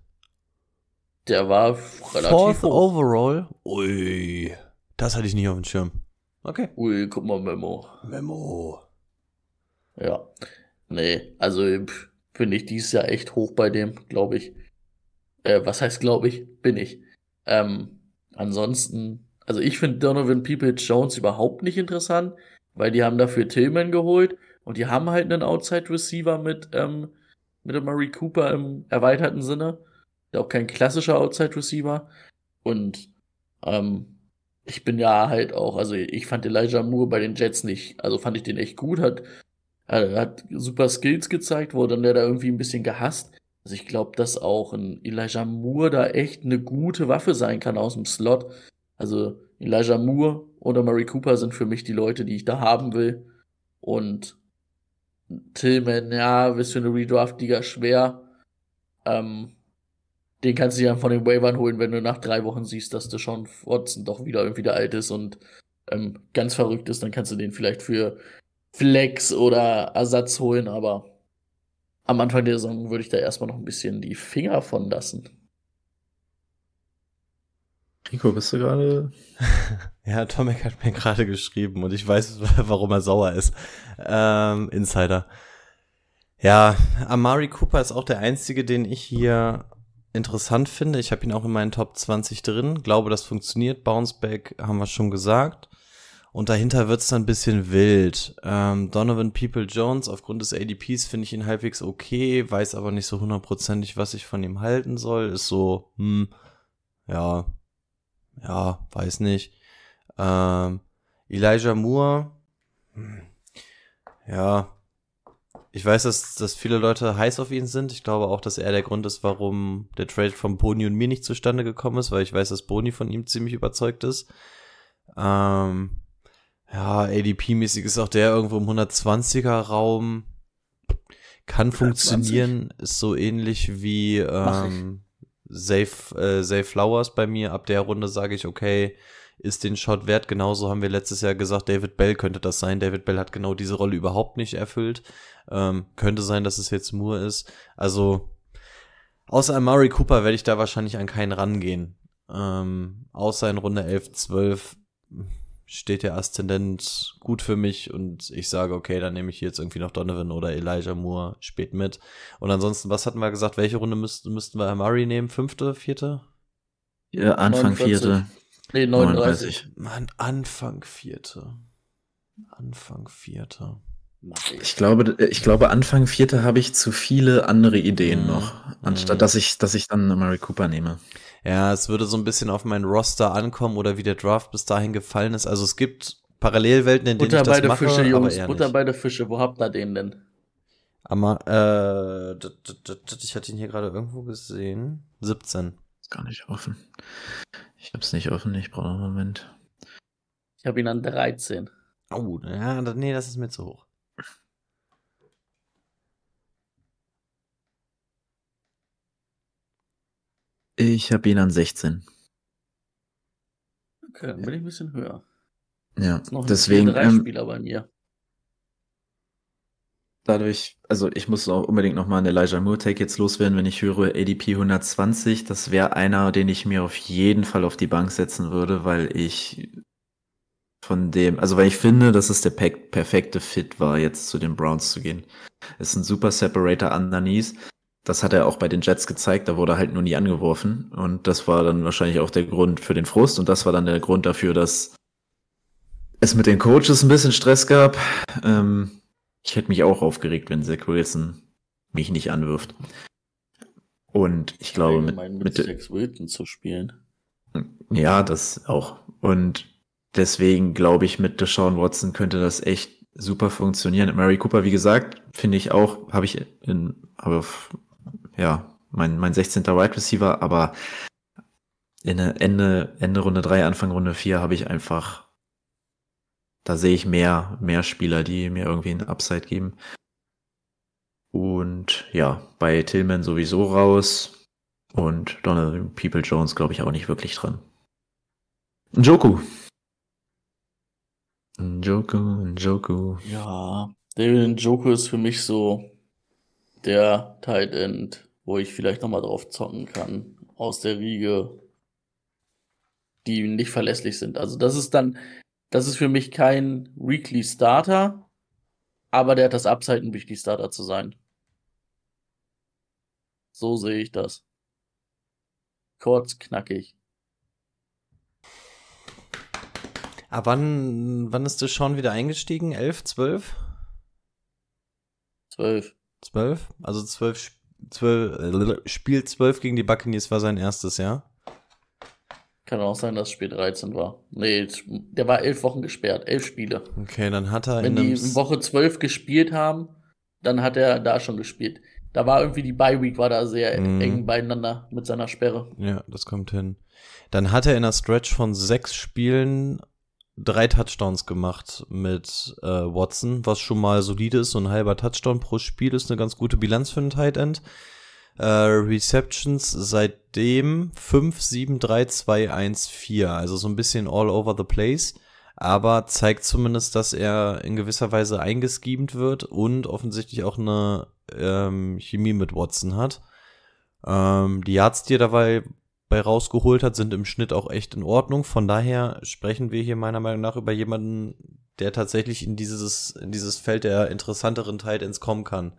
Der war relativ
Fourth
hoch.
overall? Ui, das hatte ich nicht auf dem Schirm. Okay.
Ui, guck mal, Memo.
Memo.
Ja. Nee, also finde ich dieses Jahr echt hoch bei dem, glaube ich. Äh, was heißt glaube ich? Bin ich. Ähm, ansonsten, also ich finde Donovan Peoples Jones überhaupt nicht interessant, weil die haben dafür Tillman geholt und die haben halt einen Outside Receiver mit, ähm, mit dem Murray Cooper im erweiterten Sinne. Auch kein klassischer Outside Receiver. Und ähm, ich bin ja halt auch, also ich fand Elijah Moore bei den Jets nicht, also fand ich den echt gut, hat er hat super Skills gezeigt, wurde dann der da irgendwie ein bisschen gehasst. Also ich glaube, dass auch ein Elijah Moore da echt eine gute Waffe sein kann aus dem Slot. Also Elijah Moore oder Murray Cooper sind für mich die Leute, die ich da haben will. Und Tillman, ja, ist für eine Redraft-Liga schwer. Ähm, den kannst du dir dann von den Waivern holen, wenn du nach drei Wochen siehst, dass Deshaun Watson doch wieder irgendwie der alt ist und ähm, ganz verrückt ist, dann kannst du den vielleicht für Flex oder Ersatz holen, aber am Anfang der Saison würde ich da erstmal noch ein bisschen die Finger von lassen.
Rico, bist du gerade? *laughs*
Ja, Tomek hat mir gerade geschrieben und ich weiß, *laughs* warum er sauer ist. Ähm, Insider. Ja, Amari Cooper ist auch der einzige, den ich hier interessant finde. Ich habe ihn auch in meinen Top 20 drin. Glaube, das funktioniert. Bounceback haben wir schon gesagt. Und dahinter wird's dann ein bisschen wild. Ähm, Donovan People Jones, aufgrund des ADPs finde ich ihn halbwegs okay, weiß aber nicht so hundertprozentig, was ich von ihm halten soll. Ist so, hm, ja, ja, weiß nicht. Ähm, Elijah Moore, hm, ja, ich weiß, dass, dass viele Leute heiß auf ihn sind. Ich glaube auch, dass er der Grund ist, warum der Trade von Boni und mir nicht zustande gekommen ist, weil ich weiß, dass Boni von ihm ziemlich überzeugt ist. Ähm, ja, ADP-mäßig ist auch der irgendwo im 120er Raum. Kann
120.
funktionieren, ist so ähnlich wie ähm, Safe, äh, Safe Flowers bei mir. Ab der Runde sage ich, okay, ist den Shot wert. Genauso haben wir letztes Jahr gesagt, David Bell könnte das sein. David Bell hat genau diese Rolle überhaupt nicht erfüllt. Ähm, könnte sein, dass es jetzt Moore ist. Also, außer Murray Cooper werde ich da wahrscheinlich an keinen rangehen. Ähm, außer in Runde 11, 12 steht der Aszendent gut für mich und ich sage, okay, dann nehme ich jetzt irgendwie noch Donovan oder Elijah Moore spät mit. Und ansonsten, was hatten wir gesagt? Welche Runde müssten, müssten wir Murray nehmen? Fünfte, vierte?
Ja, Anfang
49.
vierte.
Nee, 39.
Mann, Anfang vierte. Anfang vierte.
Ich.
Glaube, ich glaube, Anfang vierte habe ich zu viele andere Ideen
Mhm.
noch, anstatt dass ich, dass ich dann Murray Cooper nehme.
Ja, es würde so ein bisschen auf meinen Roster ankommen oder wie der Draft bis dahin gefallen ist. Also es gibt Parallelwelten, in denen
Butter
ich das mache,
Fische,
aber
Jungs. Butter bei der Fische. Wo habt ihr den denn?
Aber, äh, ich hatte ihn hier gerade irgendwo gesehen. 17.
Ist gar nicht offen. Ich hab's nicht offen, ich brauche noch einen Moment.
Ich habe ihn an 13.
Oh, ja, nee, das ist mir zu hoch.
Ich habe ihn an 16.
Okay, dann bin ich ein bisschen höher.
Ja,
Ist noch ein
deswegen, ähm,
4-3-Spieler bei mir.
Dadurch, also ich muss auch unbedingt nochmal einen Elijah Moore-Take jetzt loswerden, wenn ich höre ADP 120, das wäre einer, den ich mir auf jeden Fall auf die Bank setzen würde, weil ich von dem, also weil ich finde, dass es der pe perfekte Fit war, jetzt zu den Browns zu gehen. Ist ein super Separator underneath. Das hat er auch bei den Jets gezeigt, da wurde er halt nur nie angeworfen. Und das war dann wahrscheinlich auch der Grund für den Frust und das war dann der Grund dafür, dass es mit den Coaches ein bisschen Stress gab. Ähm, ich hätte mich auch aufgeregt, wenn Zach Wilson mich nicht anwirft. Und ich glaube, mit, mit,
mit Sex Wilton zu spielen.
ja, das auch. Und deswegen glaube ich, mit Deshaun Watson könnte das echt super funktionieren. Mary Cooper, wie gesagt, finde ich auch, habe ich in, auf, ja, mein, mein 16. Wide Receiver, aber in der Ende, Ende Runde 3, Anfang Runde 4 habe ich einfach, da sehe ich mehr, mehr Spieler, die mir irgendwie einen Upside geben. Und ja, bei Tillman sowieso raus und Donald People Jones glaube ich auch nicht wirklich dran. Njoku. Njoku, Njoku.
Ja, David Njoku ist für mich so der Tight End, wo ich vielleicht nochmal drauf zocken kann. Aus der Riege, die nicht verlässlich sind. Also das ist dann, das ist für mich kein Weekly Starter, aber der hat das Upside, ein Weekly Starter zu sein. So sehe ich das. Kurz, knackig.
Aber wann, wann ist Deshaun wieder eingestiegen? 11, 12?
Zwölf.
12? Also 12, 12 äh, Spiel 12 gegen die Buccaneers war sein erstes Jahr.
Kann auch sein, dass Spiel 13 war. Nee, der war elf Wochen gesperrt. Elf Spiele.
Okay, dann hat er
Wenn
in
die in Woche 12 gespielt haben, dann hat er da schon gespielt. Da war irgendwie die Bye Week war da sehr
Mhm.
eng beieinander mit seiner Sperre.
Ja, das kommt hin. Dann hat er in einer Stretch von sechs Spielen drei Touchdowns gemacht mit äh, Watson, was schon mal solide ist. So ein halber Touchdown pro Spiel ist eine ganz gute Bilanz für einen Tight End. Äh, Receptions seitdem 5, 7, 3, 2, 1, 4. Also so ein bisschen all over the place. Aber zeigt zumindest, dass er in gewisser Weise eingeschemt wird und offensichtlich auch eine ähm, Chemie mit Watson hat. Ähm, die Yards, die er dabei bei rausgeholt hat, sind im Schnitt auch echt in Ordnung. Von daher sprechen wir hier meiner Meinung nach über jemanden, der tatsächlich in dieses, in dieses Feld der interessanteren Tight Ends kommen kann.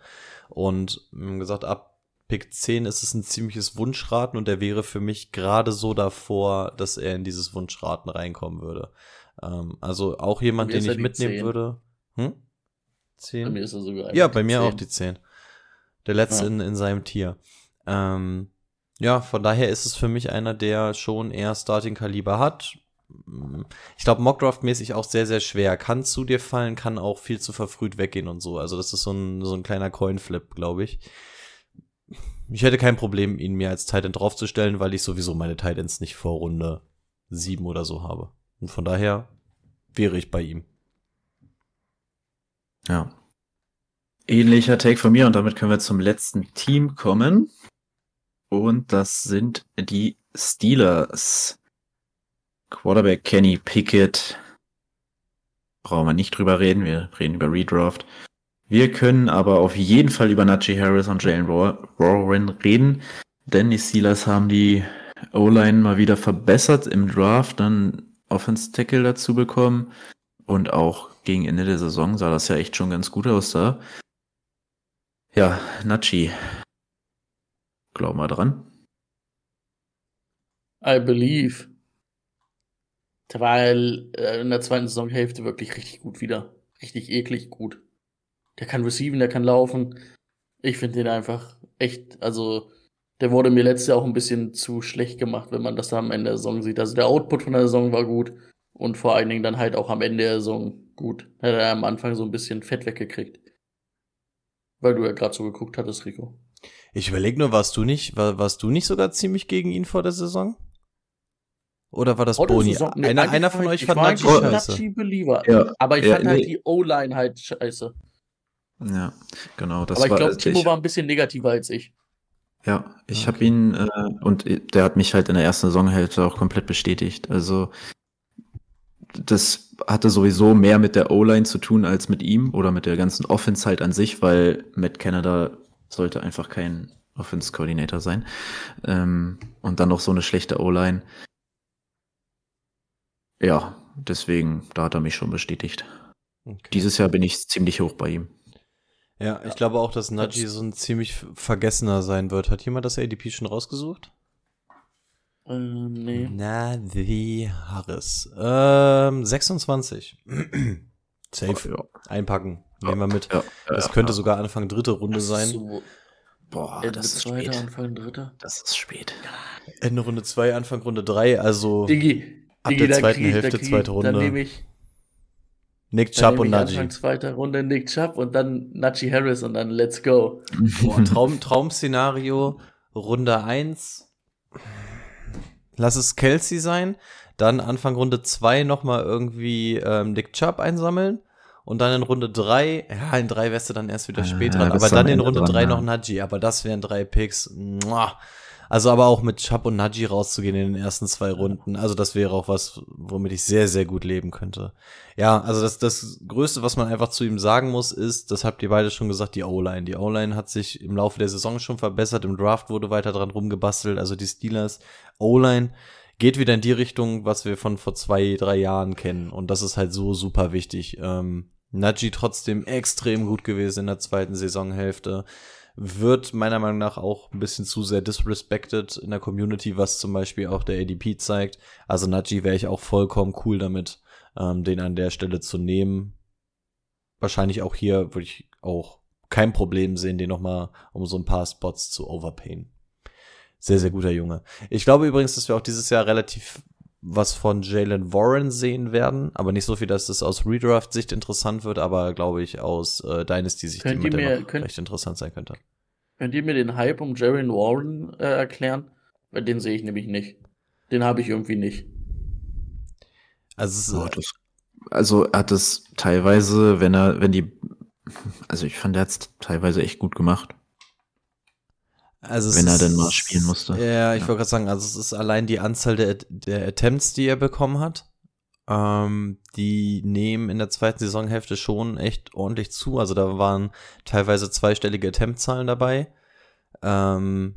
Und gesagt, ab Pick 10 ist es ein ziemliches Wunschraten und der wäre für mich gerade so davor, dass er in dieses Wunschraten reinkommen würde. Ähm, also auch jemand,
Bei
den
er
ich mitnehmen
10.
würde. Hm?
Bei
Zehn?
mir ist er sogar
Ja, bei mir auch
10.
die 10. Der letzte
Ja.
in, in seinem Tier. Ähm, ja, von daher ist es für mich einer, der schon eher Starting-Kaliber hat. Ich glaube, Mockdraft-mäßig auch sehr, sehr schwer. Kann zu dir fallen, kann auch viel zu verfrüht weggehen und so. Also das ist so ein, so ein kleiner Coinflip, glaube ich. Ich hätte kein Problem, ihn mir als Titan draufzustellen, weil ich sowieso meine Titans nicht vor Runde 7 oder so habe. Und von daher wäre ich bei ihm.
Ja. Ähnlicher Take von mir und damit können wir zum letzten Team kommen. Und das sind die Steelers. Quarterback Kenny Pickett. Brauchen wir nicht drüber reden, wir reden über Redraft. Wir können aber auf jeden Fall über Najee Harris und Jalen War- Warren reden, denn die Steelers haben die O-Line mal wieder verbessert im Draft, dann Offense Tackle dazu bekommen und auch gegen Ende der Saison sah das ja echt schon ganz gut aus da. Ja, Nachi. Glaub mal dran.
I believe. War äh, in der zweiten Saisonhälfte wirklich richtig gut wieder. Richtig eklig gut. Der kann receiven, der kann laufen. Ich finde den einfach echt, also der wurde mir letztes Jahr auch ein bisschen zu schlecht gemacht, wenn man das da am Ende der Saison sieht. Also der Output von der Saison war gut und vor allen Dingen dann halt auch am Ende der Saison gut. Hat er am Anfang so ein bisschen Fett weggekriegt. Weil du ja gerade so geguckt hattest, Rico.
Ich überlege nur, warst du nicht, war, warst du nicht sogar ziemlich gegen ihn vor der Saison? Oder war das
Vor der
Boni?
Saison- nee,
einer, einer von euch
ich-
fand
ich war
Najee
ein
scheiße.
Najee-Believer.
Ja,
Aber ich
ja,
fand halt
nee.
die O-Line halt scheiße.
Ja, genau. Das
Aber ich
war,
glaube, Timo
ich,
war ein bisschen negativer als ich.
Ja, ich
Okay.
habe ihn äh, und der hat mich halt in der ersten Saisonhälfte auch komplett bestätigt. Also das hatte sowieso mehr mit der O-Line zu tun als mit ihm oder mit der ganzen Offense halt an sich, weil Matt Canada sollte einfach kein Offense-Coordinator sein. Ähm, und dann noch so eine schlechte O-Line. Ja, deswegen, da hat er mich schon bestätigt.
Okay.
Dieses Jahr bin ich ziemlich hoch bei ihm.
Ja, ich glaube auch, dass Najee so ein ziemlich vergessener sein wird. Hat jemand das ADP schon rausgesucht?
Ähm, nee.
Najee Harris. Ähm, 26. *clears throat* Safe.
Ja,
Einpacken. Nehmen wir mit.
ja,
Das könnte
ja.
sogar Anfang dritte Runde sein.
So,
Boah,
Ende
das ist
zweiter,
spät.
Anfang dritter.
Das ist spät.
Ende Runde 2, Anfang Runde 3. Also
Digi,
Ab
Digi,
der zweiten
krieg-
Hälfte,
krieg-
zweite Runde.
Dann nehme ich,
Nick Chubb und Najee.
Anfang zweiter Runde Nick Chubb und dann Najee Harris und dann Let's Go.
Boah, Traum, Traum-Szenario, Runde 1. Lass es Kelsey sein. Dann Anfang Runde 2 nochmal irgendwie ähm, Nick Chubb einsammeln. Und dann in Runde 3, ja, in 3 wärst du dann erst wieder
Ah,
spät dran. Aber dann in Runde
dran,
3
ja.
noch Najee. Aber das wären drei Picks. Mua. Also aber auch mit Chubb und Najee rauszugehen in den ersten zwei Runden. Also das wäre auch was, womit ich sehr, sehr gut leben könnte. Ja, also das, das Größte, was man einfach zu ihm sagen muss, ist, das habt ihr beide schon gesagt, die O-Line. Die O-Line hat sich im Laufe der Saison schon verbessert. Im Draft wurde weiter dran rumgebastelt. Also die Steelers O-Line geht wieder in die Richtung, was wir von vor zwei, drei Jahren kennen. Und das ist halt so super wichtig. Ähm, Najee trotzdem extrem gut gewesen in der zweiten Saisonhälfte. Wird meiner Meinung nach auch ein bisschen zu sehr disrespected in der Community, was zum Beispiel auch der ADP zeigt. Also Najee wäre ich auch vollkommen cool damit, ähm, den an der Stelle zu nehmen. Wahrscheinlich auch hier würde ich auch kein Problem sehen, den nochmal um so ein paar Spots zu overpayen. Sehr, sehr guter Junge. Ich glaube übrigens, dass wir auch dieses Jahr relativ was von Jalen Warren sehen werden, aber nicht so viel, dass es aus Redraft-Sicht interessant wird, aber glaube ich aus äh, Dynasty-Sicht
mir- könnt-
recht interessant sein könnte.
Könnt ihr mir den Hype um Jaron Warren äh, erklären? Weil den sehe ich nämlich nicht. Den habe ich irgendwie nicht.
Also
Ja, das, also er hat es teilweise, wenn er, wenn die, also ich fand, er hat es teilweise echt gut gemacht.
Also
Wenn er
ist-
denn mal spielen musste.
Ja, ich
Ja.
wollte gerade sagen, also es ist allein die Anzahl der, der Attempts, die er bekommen hat. Ähm, die nehmen in der zweiten Saisonhälfte schon echt ordentlich zu. Also da waren teilweise zweistellige Attempt-Zahlen dabei. Ähm,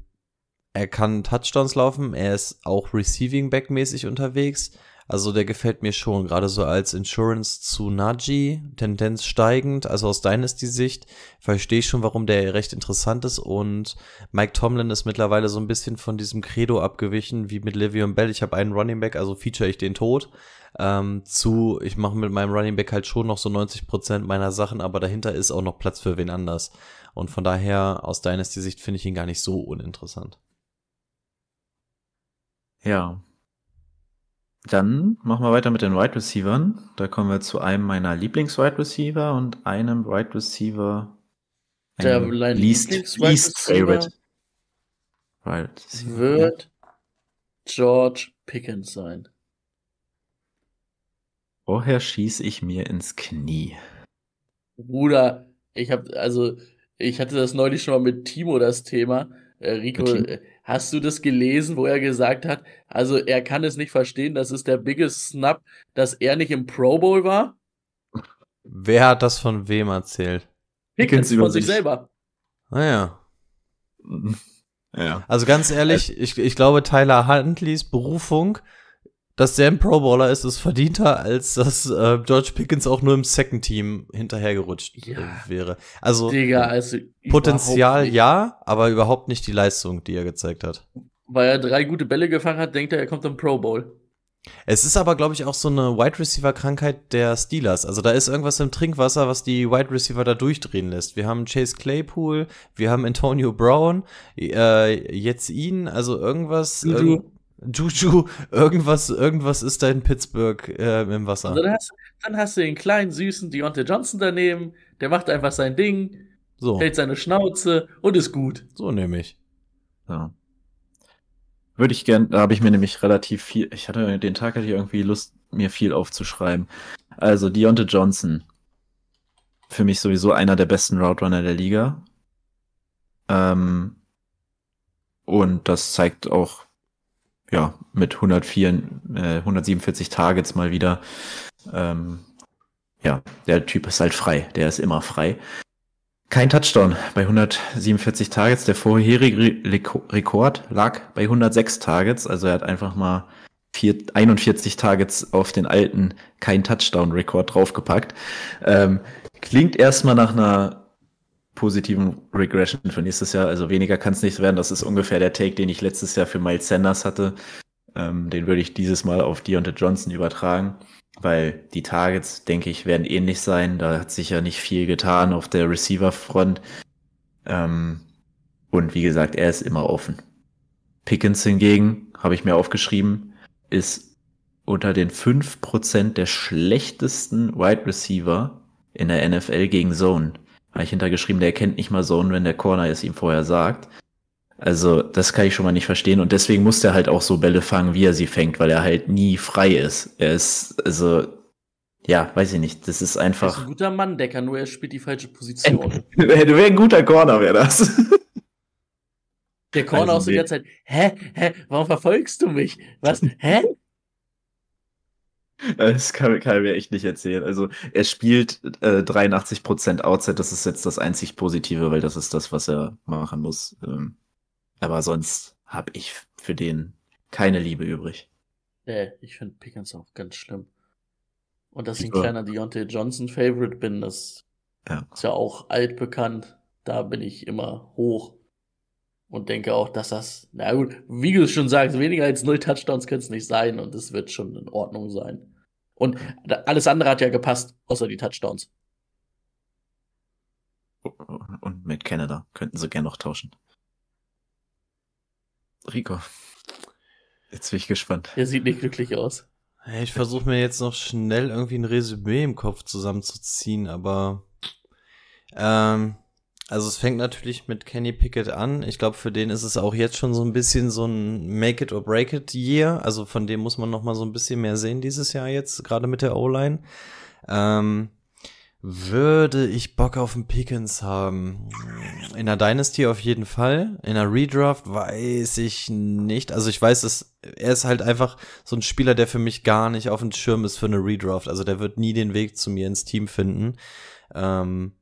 er kann Touchdowns laufen, er ist auch Receiving Back mäßig unterwegs. Also der gefällt mir schon, gerade so als Insurance zu Najee, Tendenz steigend, also aus Dynasty-Sicht, verstehe ich schon, warum der recht interessant ist und Mike Tomlin ist mittlerweile so ein bisschen von diesem Credo abgewichen, wie mit Livion Bell, ich habe einen Running Back, also feature ich den tot, ähm, zu, ich mache mit meinem Running Back halt schon noch so 90% meiner Sachen, aber dahinter ist auch noch Platz für wen anders. Und von daher, aus Dynasty-Sicht finde ich ihn gar nicht so uninteressant.
Ja. Dann machen wir weiter mit den Wide Receivern. Da kommen wir zu einem meiner Lieblings-Wide Receiver und einem Wide Receiver.
Der
least, least
Receiver
favorite.
Wird George Pickens sein.
Woher schieße ich mir ins Knie?
Bruder, ich habe also ich hatte das neulich schon mal mit Timo das Thema. Äh, Rico, äh, hast du das gelesen, wo er gesagt hat, also er kann es nicht verstehen, das ist der biggest snap, dass er nicht im Pro Bowl war?
Wer hat das von wem erzählt?
Pickens
von sich selber.
Naja. *laughs*
Ja.
Also ganz ehrlich, ich, ich glaube, Tyler Huntleys Berufung, dass der ein Pro Bowler ist, ist verdienter, als dass äh, George Pickens auch nur im Second Team hinterhergerutscht
Ja.
äh, wäre. Also
Digga, also
Potenzial ja, aber überhaupt nicht die Leistung, die er gezeigt hat.
Weil er drei gute Bälle gefangen hat, denkt er, er kommt im Pro Bowl.
Es ist aber, glaube ich, auch so eine Wide Receiver Krankheit der Steelers. Also da ist irgendwas im Trinkwasser, was die Wide Receiver da durchdrehen lässt. Wir haben Chase Claypool, wir haben Antonio Brown, äh, jetzt ihn, also irgendwas.
Juju.
Juju, irgendwas, irgendwas ist da in Pittsburgh äh, im Wasser.
Also dann, hast, dann hast du den kleinen, süßen Deontay Johnson daneben, der macht einfach sein Ding,
So,
hält seine Schnauze und ist gut.
so nehme ich.
Ja. Würde ich gern, da habe ich mir nämlich relativ viel, ich hatte den Tag hatte ich irgendwie Lust, mir viel aufzuschreiben. Also Deontay Johnson. Für mich sowieso einer der besten Route Runner der Liga. Ähm, und das zeigt auch, ja, mit 104, äh, 147 Targets mal wieder. Ähm, ja, der Typ ist halt frei. Der ist immer frei. Kein Touchdown bei 147 Targets. Der vorherige Re- Rekord lag bei 106 Targets. Also er hat einfach mal vier, 41 Targets auf den alten kein Touchdown-Rekord draufgepackt. Ähm, klingt erstmal nach einer positiven Regression für nächstes Jahr. Also weniger kann es nicht werden. Das ist ungefähr der Take, den ich letztes Jahr für Miles Sanders hatte. Ähm, den würde ich dieses Mal auf Deontay Johnson übertragen, weil die Targets, denke ich, werden ähnlich sein. Da hat sich ja nicht viel getan auf der Receiver-Front. Ähm, und wie gesagt, er ist immer offen. Pickens hingegen, habe ich mir aufgeschrieben, ist unter den 5% der schlechtesten Wide Receiver in der NFL gegen Zone. Habe ich hintergeschrieben, der kennt nicht mal Zone, wenn der Corner es ihm vorher sagt. Also, das kann ich schon mal nicht verstehen. Und deswegen muss er halt auch so Bälle fangen, wie er sie fängt, weil er halt nie frei ist. Er ist, also, ja, weiß ich nicht. Das ist
Er ist
einfach.
ein guter Manndecker, nur er spielt die falsche Position. *laughs*
Du wär ein guter Corner, wäre das.
Der Corner
Also
auch so die ganze Zeit, hä, hä, warum verfolgst du mich? Was, hä?
Das kann, kann mir echt nicht erzählen. Also er spielt äh, 83% Outside, das ist jetzt das einzig Positive, weil das ist das, was er machen muss. Ähm, aber sonst habe ich für den keine Liebe übrig.
Nee, ich finde Pickens auch ganz schlimm. Und dass ich ein kleiner Deontay Johnson Favorite bin, das
Ja.
ist ja auch altbekannt. Da bin ich immer hoch. Und denke auch, dass das, na gut, wie du es schon sagst, weniger als null Touchdowns können es nicht sein und es wird schon in Ordnung sein. Und alles andere hat ja gepasst, außer die Touchdowns.
Und mit Canada könnten sie gern noch tauschen. Rico. Jetzt bin ich gespannt.
Der sieht nicht glücklich aus.
Hey, Ich versuche mir jetzt noch schnell irgendwie ein Resümee im Kopf zusammenzuziehen, aber ähm, also es fängt natürlich mit Kenny Pickett an. Ich glaube, für den ist es auch jetzt schon so ein bisschen so ein Make it or break it Year. Also von dem muss man noch mal so ein bisschen mehr sehen dieses Jahr jetzt, gerade mit der O-Line. Ähm, würde ich Bock auf einen Pickens haben? In der Dynasty auf jeden Fall. In der Redraft weiß ich nicht. Also ich weiß, dass er ist halt einfach so ein Spieler, der für mich gar nicht auf dem Schirm ist für eine Redraft. Also der wird nie den Weg zu mir ins Team finden. Ähm,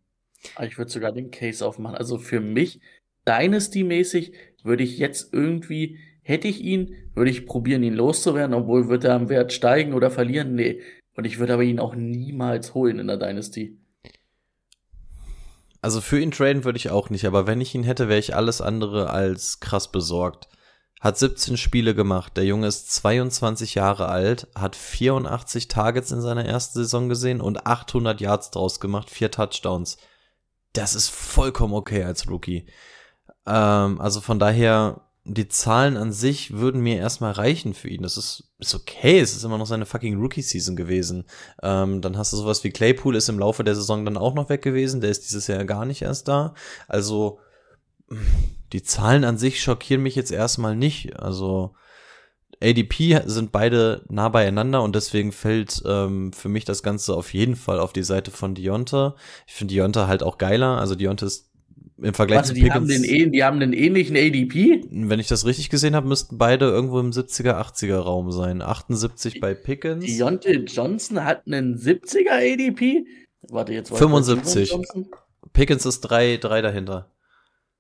ich würde sogar den Case aufmachen. Also für mich, Dynasty-mäßig, würde ich jetzt irgendwie hätte ich ihn, würde ich probieren, ihn loszuwerden, obwohl wird er am Wert steigen oder verlieren? Nee. Und ich würde aber ihn auch niemals holen in der Dynasty.
Also für ihn traden würde ich auch nicht, aber wenn ich ihn hätte, wäre ich alles andere als krass besorgt. Hat 17 Spiele gemacht. Der Junge ist 22 Jahre alt, hat 84 Targets in seiner ersten Saison gesehen und 800 Yards draus gemacht, vier Touchdowns. Das ist vollkommen okay als Rookie. Ähm, also von daher, die Zahlen an sich würden mir erstmal reichen für ihn. Das ist, ist okay. Es ist immer noch seine fucking Rookie-Season gewesen. Ähm, dann hast du sowas wie Claypool ist im Laufe der Saison dann auch noch weg gewesen. Der ist dieses Jahr gar nicht erst da. Also, die Zahlen an sich schockieren mich jetzt erstmal nicht. Also, ADP sind beide nah beieinander und deswegen fällt ähm, für mich das Ganze auf jeden Fall auf die Seite von Deonta. Ich finde Deonta halt auch geiler. Also Deonta ist im Vergleich
Warte,
zu
die
Pickens.
haben, den, eh- die haben den ähnlichen ADP?
Wenn ich das richtig gesehen habe, müssten beide irgendwo im 70er, 80er Raum sein. 78 bei Pickens.
Deontay Johnson hat einen 70er ADP? Warte, jetzt war
75.
Johnson.
Pickens ist drei, drei dahinter.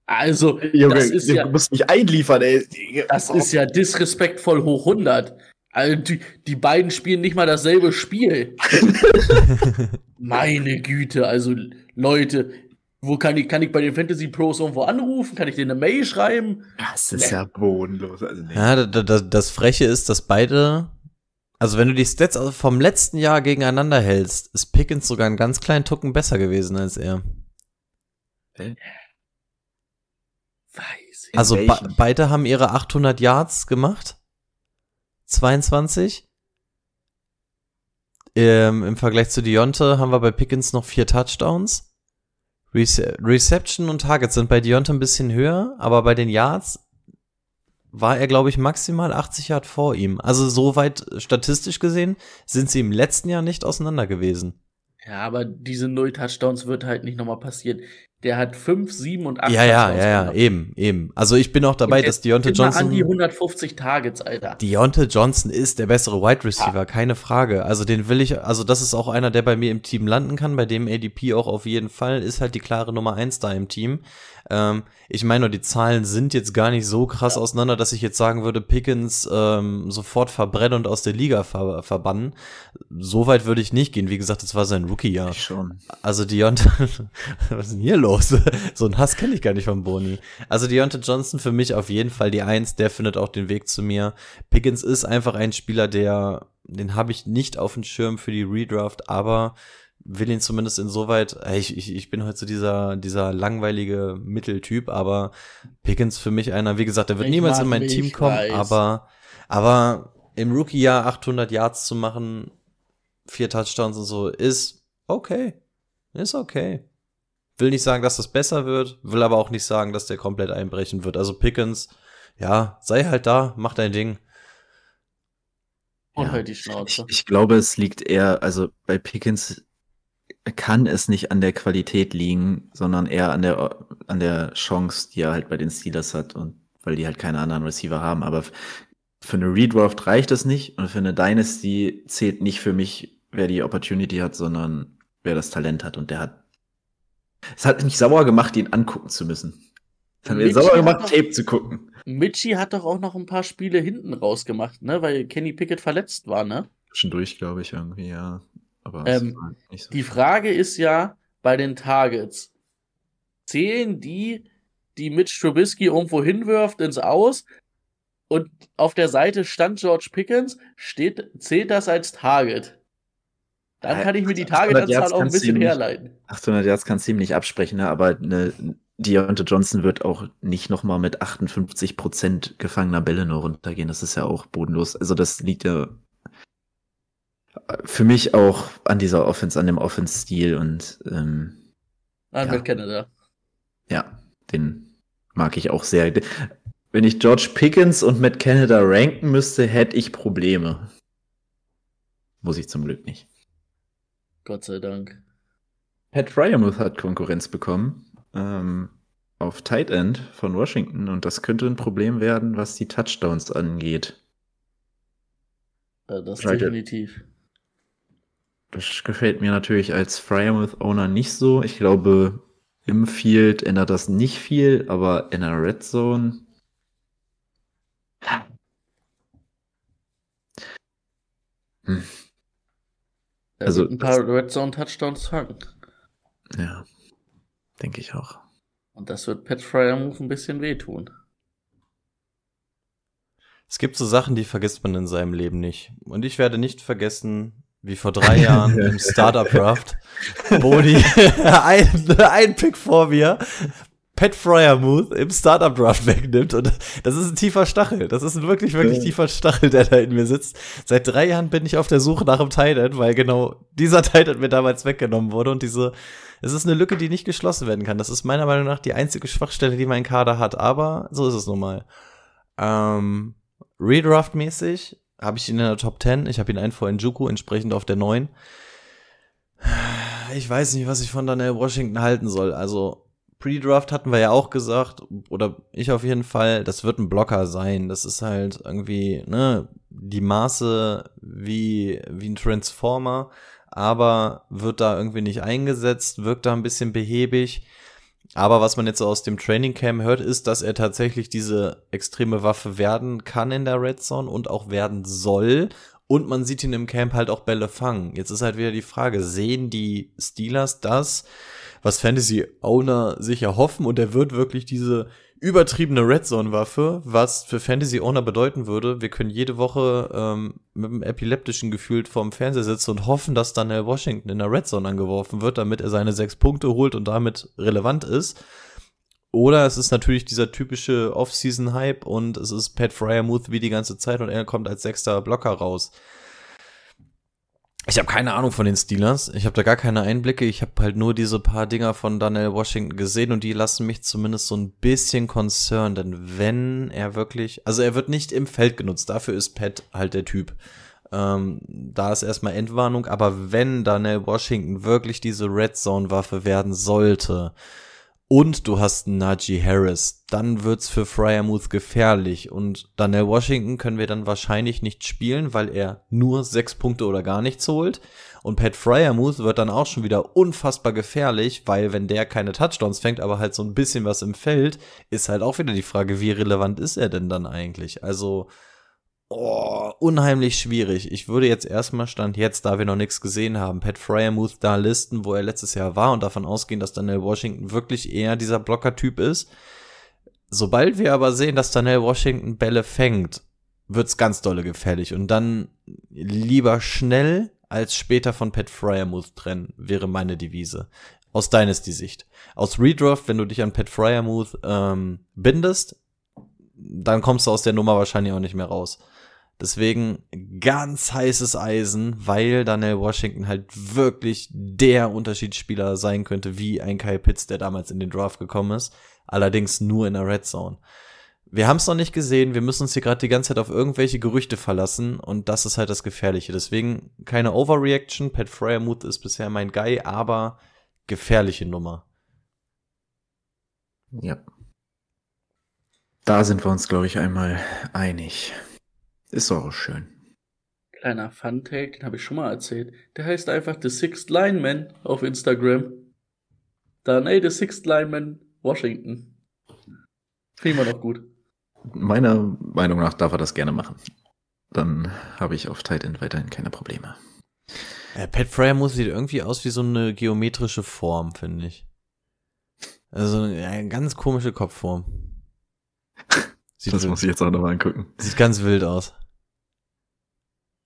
Also,
Junge,
das ist
du
ja,
musst mich einliefern, ey.
das ist ja disrespektvoll hoch 100. Also, die, die beiden spielen nicht mal dasselbe Spiel. *laughs* Meine Güte, also Leute, wo kann ich, kann ich bei den Fantasy Pros irgendwo anrufen? Kann ich denen eine Mail schreiben?
Das ist ja bodenlos. Also, nee.
Ja, da, da, das Freche ist, dass beide, also wenn du die Stats vom letzten Jahr gegeneinander hältst, ist Pickens sogar einen ganz kleinen Tucken besser gewesen als er.
Weiß ich.
Also be beide haben ihre 800 Yards gemacht. 22. Ähm, Im Vergleich zu Deonte haben wir bei Pickens noch vier Touchdowns. Rece Reception und Targets sind bei Deonte ein bisschen höher, aber bei den Yards war er, glaube ich, maximal 80 Yard vor ihm. Also soweit statistisch gesehen sind sie im letzten Jahr nicht auseinander gewesen.
Ja, aber diese Null Touchdowns wird halt nicht nochmal passieren. Der hat 5, 7 und 8
ja, ja,
Touchdowns
ja, ja,
gemacht.
eben, eben. Also ich bin auch dabei, dass Deontay Johnson.
an die 150 Targets, Alter.
Deontay Johnson ist der bessere Wide Receiver, keine Frage. Also den will ich, also das ist auch einer, der bei mir im Team landen kann, bei dem ADP auch auf jeden Fall ist halt die klare Nummer eins da im Team. Ähm, ich meine nur, die Zahlen sind jetzt gar nicht so krass auseinander, dass ich jetzt sagen würde, Pickens ähm, sofort verbrennen und aus der Liga ver verbannen. So weit würde ich nicht gehen. Wie gesagt, das war sein Rookie-Jahr.
Schon.
Also Deontay, *laughs* was ist denn hier los? *laughs* So einen Hass kenne ich gar nicht von Boni. Also Deontay Johnson für mich auf jeden Fall die Eins, der findet auch den Weg zu mir. Pickens ist einfach ein Spieler, der, den habe ich nicht auf dem Schirm für die Redraft, aber will ihn zumindest insoweit, ey, ich, ich, ich bin heute so dieser, dieser langweilige Mitteltyp, aber Pickens für mich einer, wie gesagt, der wird
Ich
niemals in mein
mich,
Team kommen,
weiß.
aber, aber im Rookie-Jahr 800 Yards zu machen, vier Touchdowns und so, ist okay. Ist okay. Will nicht sagen, dass das besser wird, will aber auch nicht sagen, dass der komplett einbrechen wird. Also Pickens, ja, sei halt da, mach dein Ding.
Und
Ja.
halt die
Ich,
Schnauze.
ich glaube, es liegt eher, also bei Pickens kann es nicht an der Qualität liegen, sondern eher an der, an der Chance, die er halt bei den Steelers hat und weil die halt keine anderen Receiver haben. Aber für eine Redraft reicht es nicht und für eine Dynasty zählt nicht für mich, wer die Opportunity hat, sondern wer das Talent hat und der hat. Es hat mich sauer gemacht, ihn angucken zu müssen. Es hat mir sauer gemacht,
doch-
Tape zu gucken.
Mitchi hat doch auch noch ein paar Spiele hinten rausgemacht, ne? Weil Kenny Pickett verletzt war, ne?
Zwischendurch, glaube ich, irgendwie, ja. Aber
Ähm,
nicht so
Die Frage ist ja bei den Targets. Zählen die, die Mitch Trubisky irgendwo hinwirft ins Aus und auf der Seite stand George Pickens, steht, zählt das als Target? Dann kann ich mir die
800
Targetanzahl auch ein bisschen
nicht-
herleiten.
800 Yards kannst du ihm nicht absprechen, ne? aber eine Deontay Johnson wird auch nicht nochmal mit 58% gefangener Bälle nur runtergehen. Das ist ja auch bodenlos. Also das liegt ja für mich auch an dieser Offense, an dem Offense-Stil und ähm,
Nein,
Ja.
mit Canada.
ja, den mag ich auch sehr. Wenn ich George Pickens und Matt Canada ranken müsste, hätte ich Probleme. Muss ich zum Glück nicht.
Gott sei Dank.
Pat Fryermuth hat Konkurrenz bekommen ähm, auf Tight End von Washington und das könnte ein Problem werden, was die Touchdowns angeht.
Äh, Das
Schalke.
definitiv.
Das gefällt mir natürlich als Frymouth-Owner nicht so. Ich glaube, im Field ändert das nicht viel, aber in der Red Zone. Hm. Also
ein paar Red Zone Touchdowns fangen.
Ja, denke ich auch.
Und das wird Pat Fryermuth ein bisschen wehtun.
Es gibt so Sachen, die vergisst man in seinem Leben nicht. Und ich werde nicht vergessen, wie vor drei Jahren *laughs* im Startup Draft Boni *laughs* ein, ein Pick vor mir Pat Fryermuth im Startup Draft wegnimmt und das ist ein tiefer Stachel. Das ist ein wirklich, wirklich tiefer Stachel, der da in mir sitzt. Seit drei Jahren bin ich auf der Suche nach einem Titan, weil genau dieser *laughs* Titan mir damals weggenommen wurde und diese, es ist eine Lücke, die nicht geschlossen werden kann. Das ist meiner Meinung nach die einzige Schwachstelle, die mein Kader hat, aber so ist es nun mal. Ähm, Redraft-mäßig habe ich ihn in der Top 10. Ich habe ihn ein vor Njuku, entsprechend auf der 9. Ich weiß nicht, was ich von Daniel Washington halten soll. Also, Pre-Draft hatten wir ja auch gesagt, oder ich auf jeden Fall, das wird ein Blocker sein. Das ist halt irgendwie, ne, die Maße wie, wie ein Transformer, aber wird da irgendwie nicht eingesetzt, wirkt da ein bisschen behäbig. Aber was man jetzt aus dem Training Camp hört, ist, dass er tatsächlich diese extreme Waffe werden kann in der Red Zone und auch werden soll. Und man sieht ihn im Camp halt auch Bälle fangen. Jetzt ist halt wieder die Frage, sehen die Steelers das, was Fantasy Owner sich erhoffen? Und er wird wirklich diese übertriebene Red Zone Waffe, was für Fantasy Owner bedeuten würde, wir können jede Woche ähm, mit einem epileptischen Gefühl vorm Fernseher sitzen und hoffen, dass dann der Washington in der Red Zone angeworfen wird, damit er seine sechs Punkte holt und damit relevant ist. Oder es ist natürlich dieser typische Off-Season-Hype und es ist Pat Fryermuth wie die ganze Zeit und er kommt als sechster Blocker raus. Ich habe keine Ahnung von den Steelers. Ich habe da gar keine Einblicke. Ich habe halt nur diese paar Dinger von Daniel Washington gesehen und die lassen mich zumindest so ein bisschen concerned. Denn wenn er wirklich, also er wird nicht im Feld genutzt. Dafür ist Pat halt der Typ. Ähm, da ist erstmal Endwarnung. Aber wenn Daniel Washington wirklich diese Red Zone Waffe werden sollte, und du hast einen Najee Harris, dann wird's für Fryermuth gefährlich. Und Daniel Washington können wir dann wahrscheinlich nicht spielen, weil er nur sechs Punkte oder gar nichts holt. Und Pat Fryermuth wird dann auch schon wieder unfassbar gefährlich, weil wenn der keine Touchdowns fängt, aber halt so ein bisschen was im Feld, ist halt auch wieder die Frage, wie relevant ist er denn dann eigentlich? Also, Oh, unheimlich schwierig. Ich würde jetzt erstmal Stand jetzt, da wir noch nichts gesehen haben, Pat Fryermuth da listen, wo er letztes Jahr war und davon ausgehen, dass Daniel Washington wirklich eher dieser Blocker-Typ ist. Sobald wir aber sehen, dass Daniel Washington Bälle fängt, wird's ganz dolle gefährlich und dann lieber schnell als später von Pat Fryermuth trennen, wäre meine Devise. Aus Dynasty Sicht. Aus Redraft, wenn du dich an Pat Fryermuth ähm, bindest, dann kommst du aus der Nummer wahrscheinlich auch nicht mehr raus. Deswegen ganz heißes Eisen, weil Daniel Washington halt wirklich der Unterschiedsspieler sein könnte, wie ein Kyle Pitts, der damals in den Draft gekommen ist. Allerdings nur in der Red Zone. Wir haben es noch nicht gesehen, wir müssen uns hier gerade die ganze Zeit auf irgendwelche Gerüchte verlassen und das ist halt das Gefährliche. Deswegen keine Overreaction. Pat Fryermuth ist bisher mein Guy, aber gefährliche Nummer.
Ja. Da sind wir uns, glaube ich, einmal einig. Ist doch auch schön.
Kleiner Fun-Take, den habe ich schon mal erzählt. Der heißt einfach The Sixth Lineman auf Instagram. Dann, ey, The Sixth Lineman Washington. Finde ich mal noch gut.
Meiner Meinung nach darf er das gerne machen. Dann habe ich auf Titan weiterhin keine Probleme.
Äh, Pat Fryermuth sieht irgendwie aus wie so eine geometrische Form, finde ich. Also eine ganz komische Kopfform. *laughs* Sieht,
das muss ich jetzt auch nochmal angucken.
sieht ganz wild aus.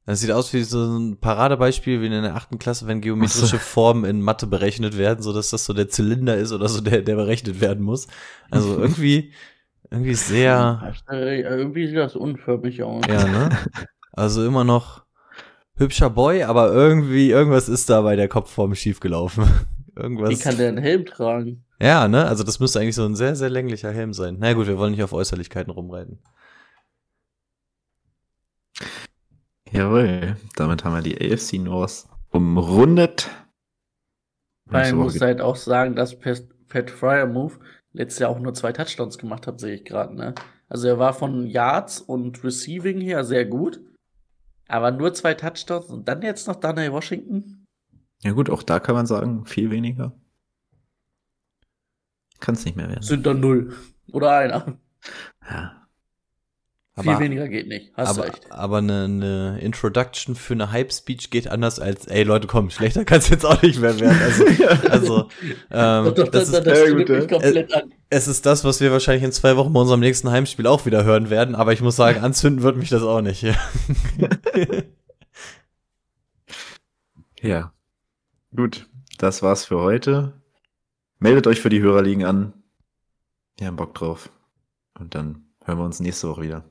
Das sieht aus wie so ein Paradebeispiel wie in der achten Klasse, wenn geometrische. Formen in Mathe berechnet werden, so dass das so der Zylinder ist oder so der, der berechnet werden muss. Also irgendwie, irgendwie sehr,
irgendwie sieht das unförmig aus.
ja, ne? Also immer noch hübscher Boy, aber irgendwie, irgendwas ist da bei der Kopfform schiefgelaufen. *laughs* Irgendwas.
Wie kann der einen Helm tragen?
Ja, ne? Also das müsste eigentlich so ein sehr, sehr länglicher Helm sein. Na gut, wir wollen nicht auf Äußerlichkeiten rumreiten.
Jawohl, damit haben wir die AFC North umrundet.
Weil
Woche
muss halt auch sagen, dass Pat, Pat Fryer Move letztes Jahr auch nur zwei Touchdowns gemacht hat, sehe ich gerade, ne? Also er war von Yards und Receiving her sehr gut. Aber nur zwei Touchdowns und dann jetzt noch Daniel Washington?
Ja gut, auch da kann man sagen, viel weniger. Kann es nicht mehr werden.
Sind dann null. Oder einer.
Ja.
Viel weniger geht nicht. Hast
aber,
recht.
aber eine, eine Introduction für eine Hype-Speech geht anders als, ey Leute, komm, schlechter kann es jetzt auch nicht mehr werden. Also, *laughs* also ähm,
Doch, doch,
das,
das,
ist,
das stimmt mich komplett an.
es ist das, was wir wahrscheinlich in zwei Wochen bei unserem nächsten Heimspiel auch wieder hören werden, aber ich muss sagen, anzünden wird mich das auch nicht. Ja. *laughs*
Ja. Gut, das war's für heute. Meldet euch für die Hörerligen an. Wir haben Bock drauf. Und dann hören wir uns nächste Woche wieder.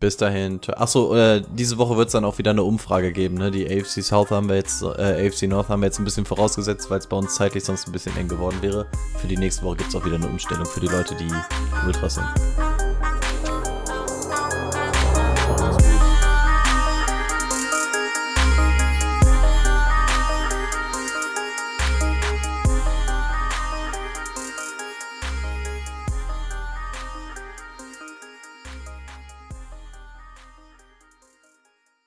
Bis dahin. Achso, äh, diese Woche wird es dann auch wieder eine Umfrage geben. Ne? Die AFC South haben wir jetzt, äh, AFC North haben wir jetzt ein bisschen vorausgesetzt, weil es bei uns zeitlich sonst ein bisschen eng geworden wäre. Für die nächste Woche gibt es auch wieder eine Umstellung für die Leute, die Ultras sind.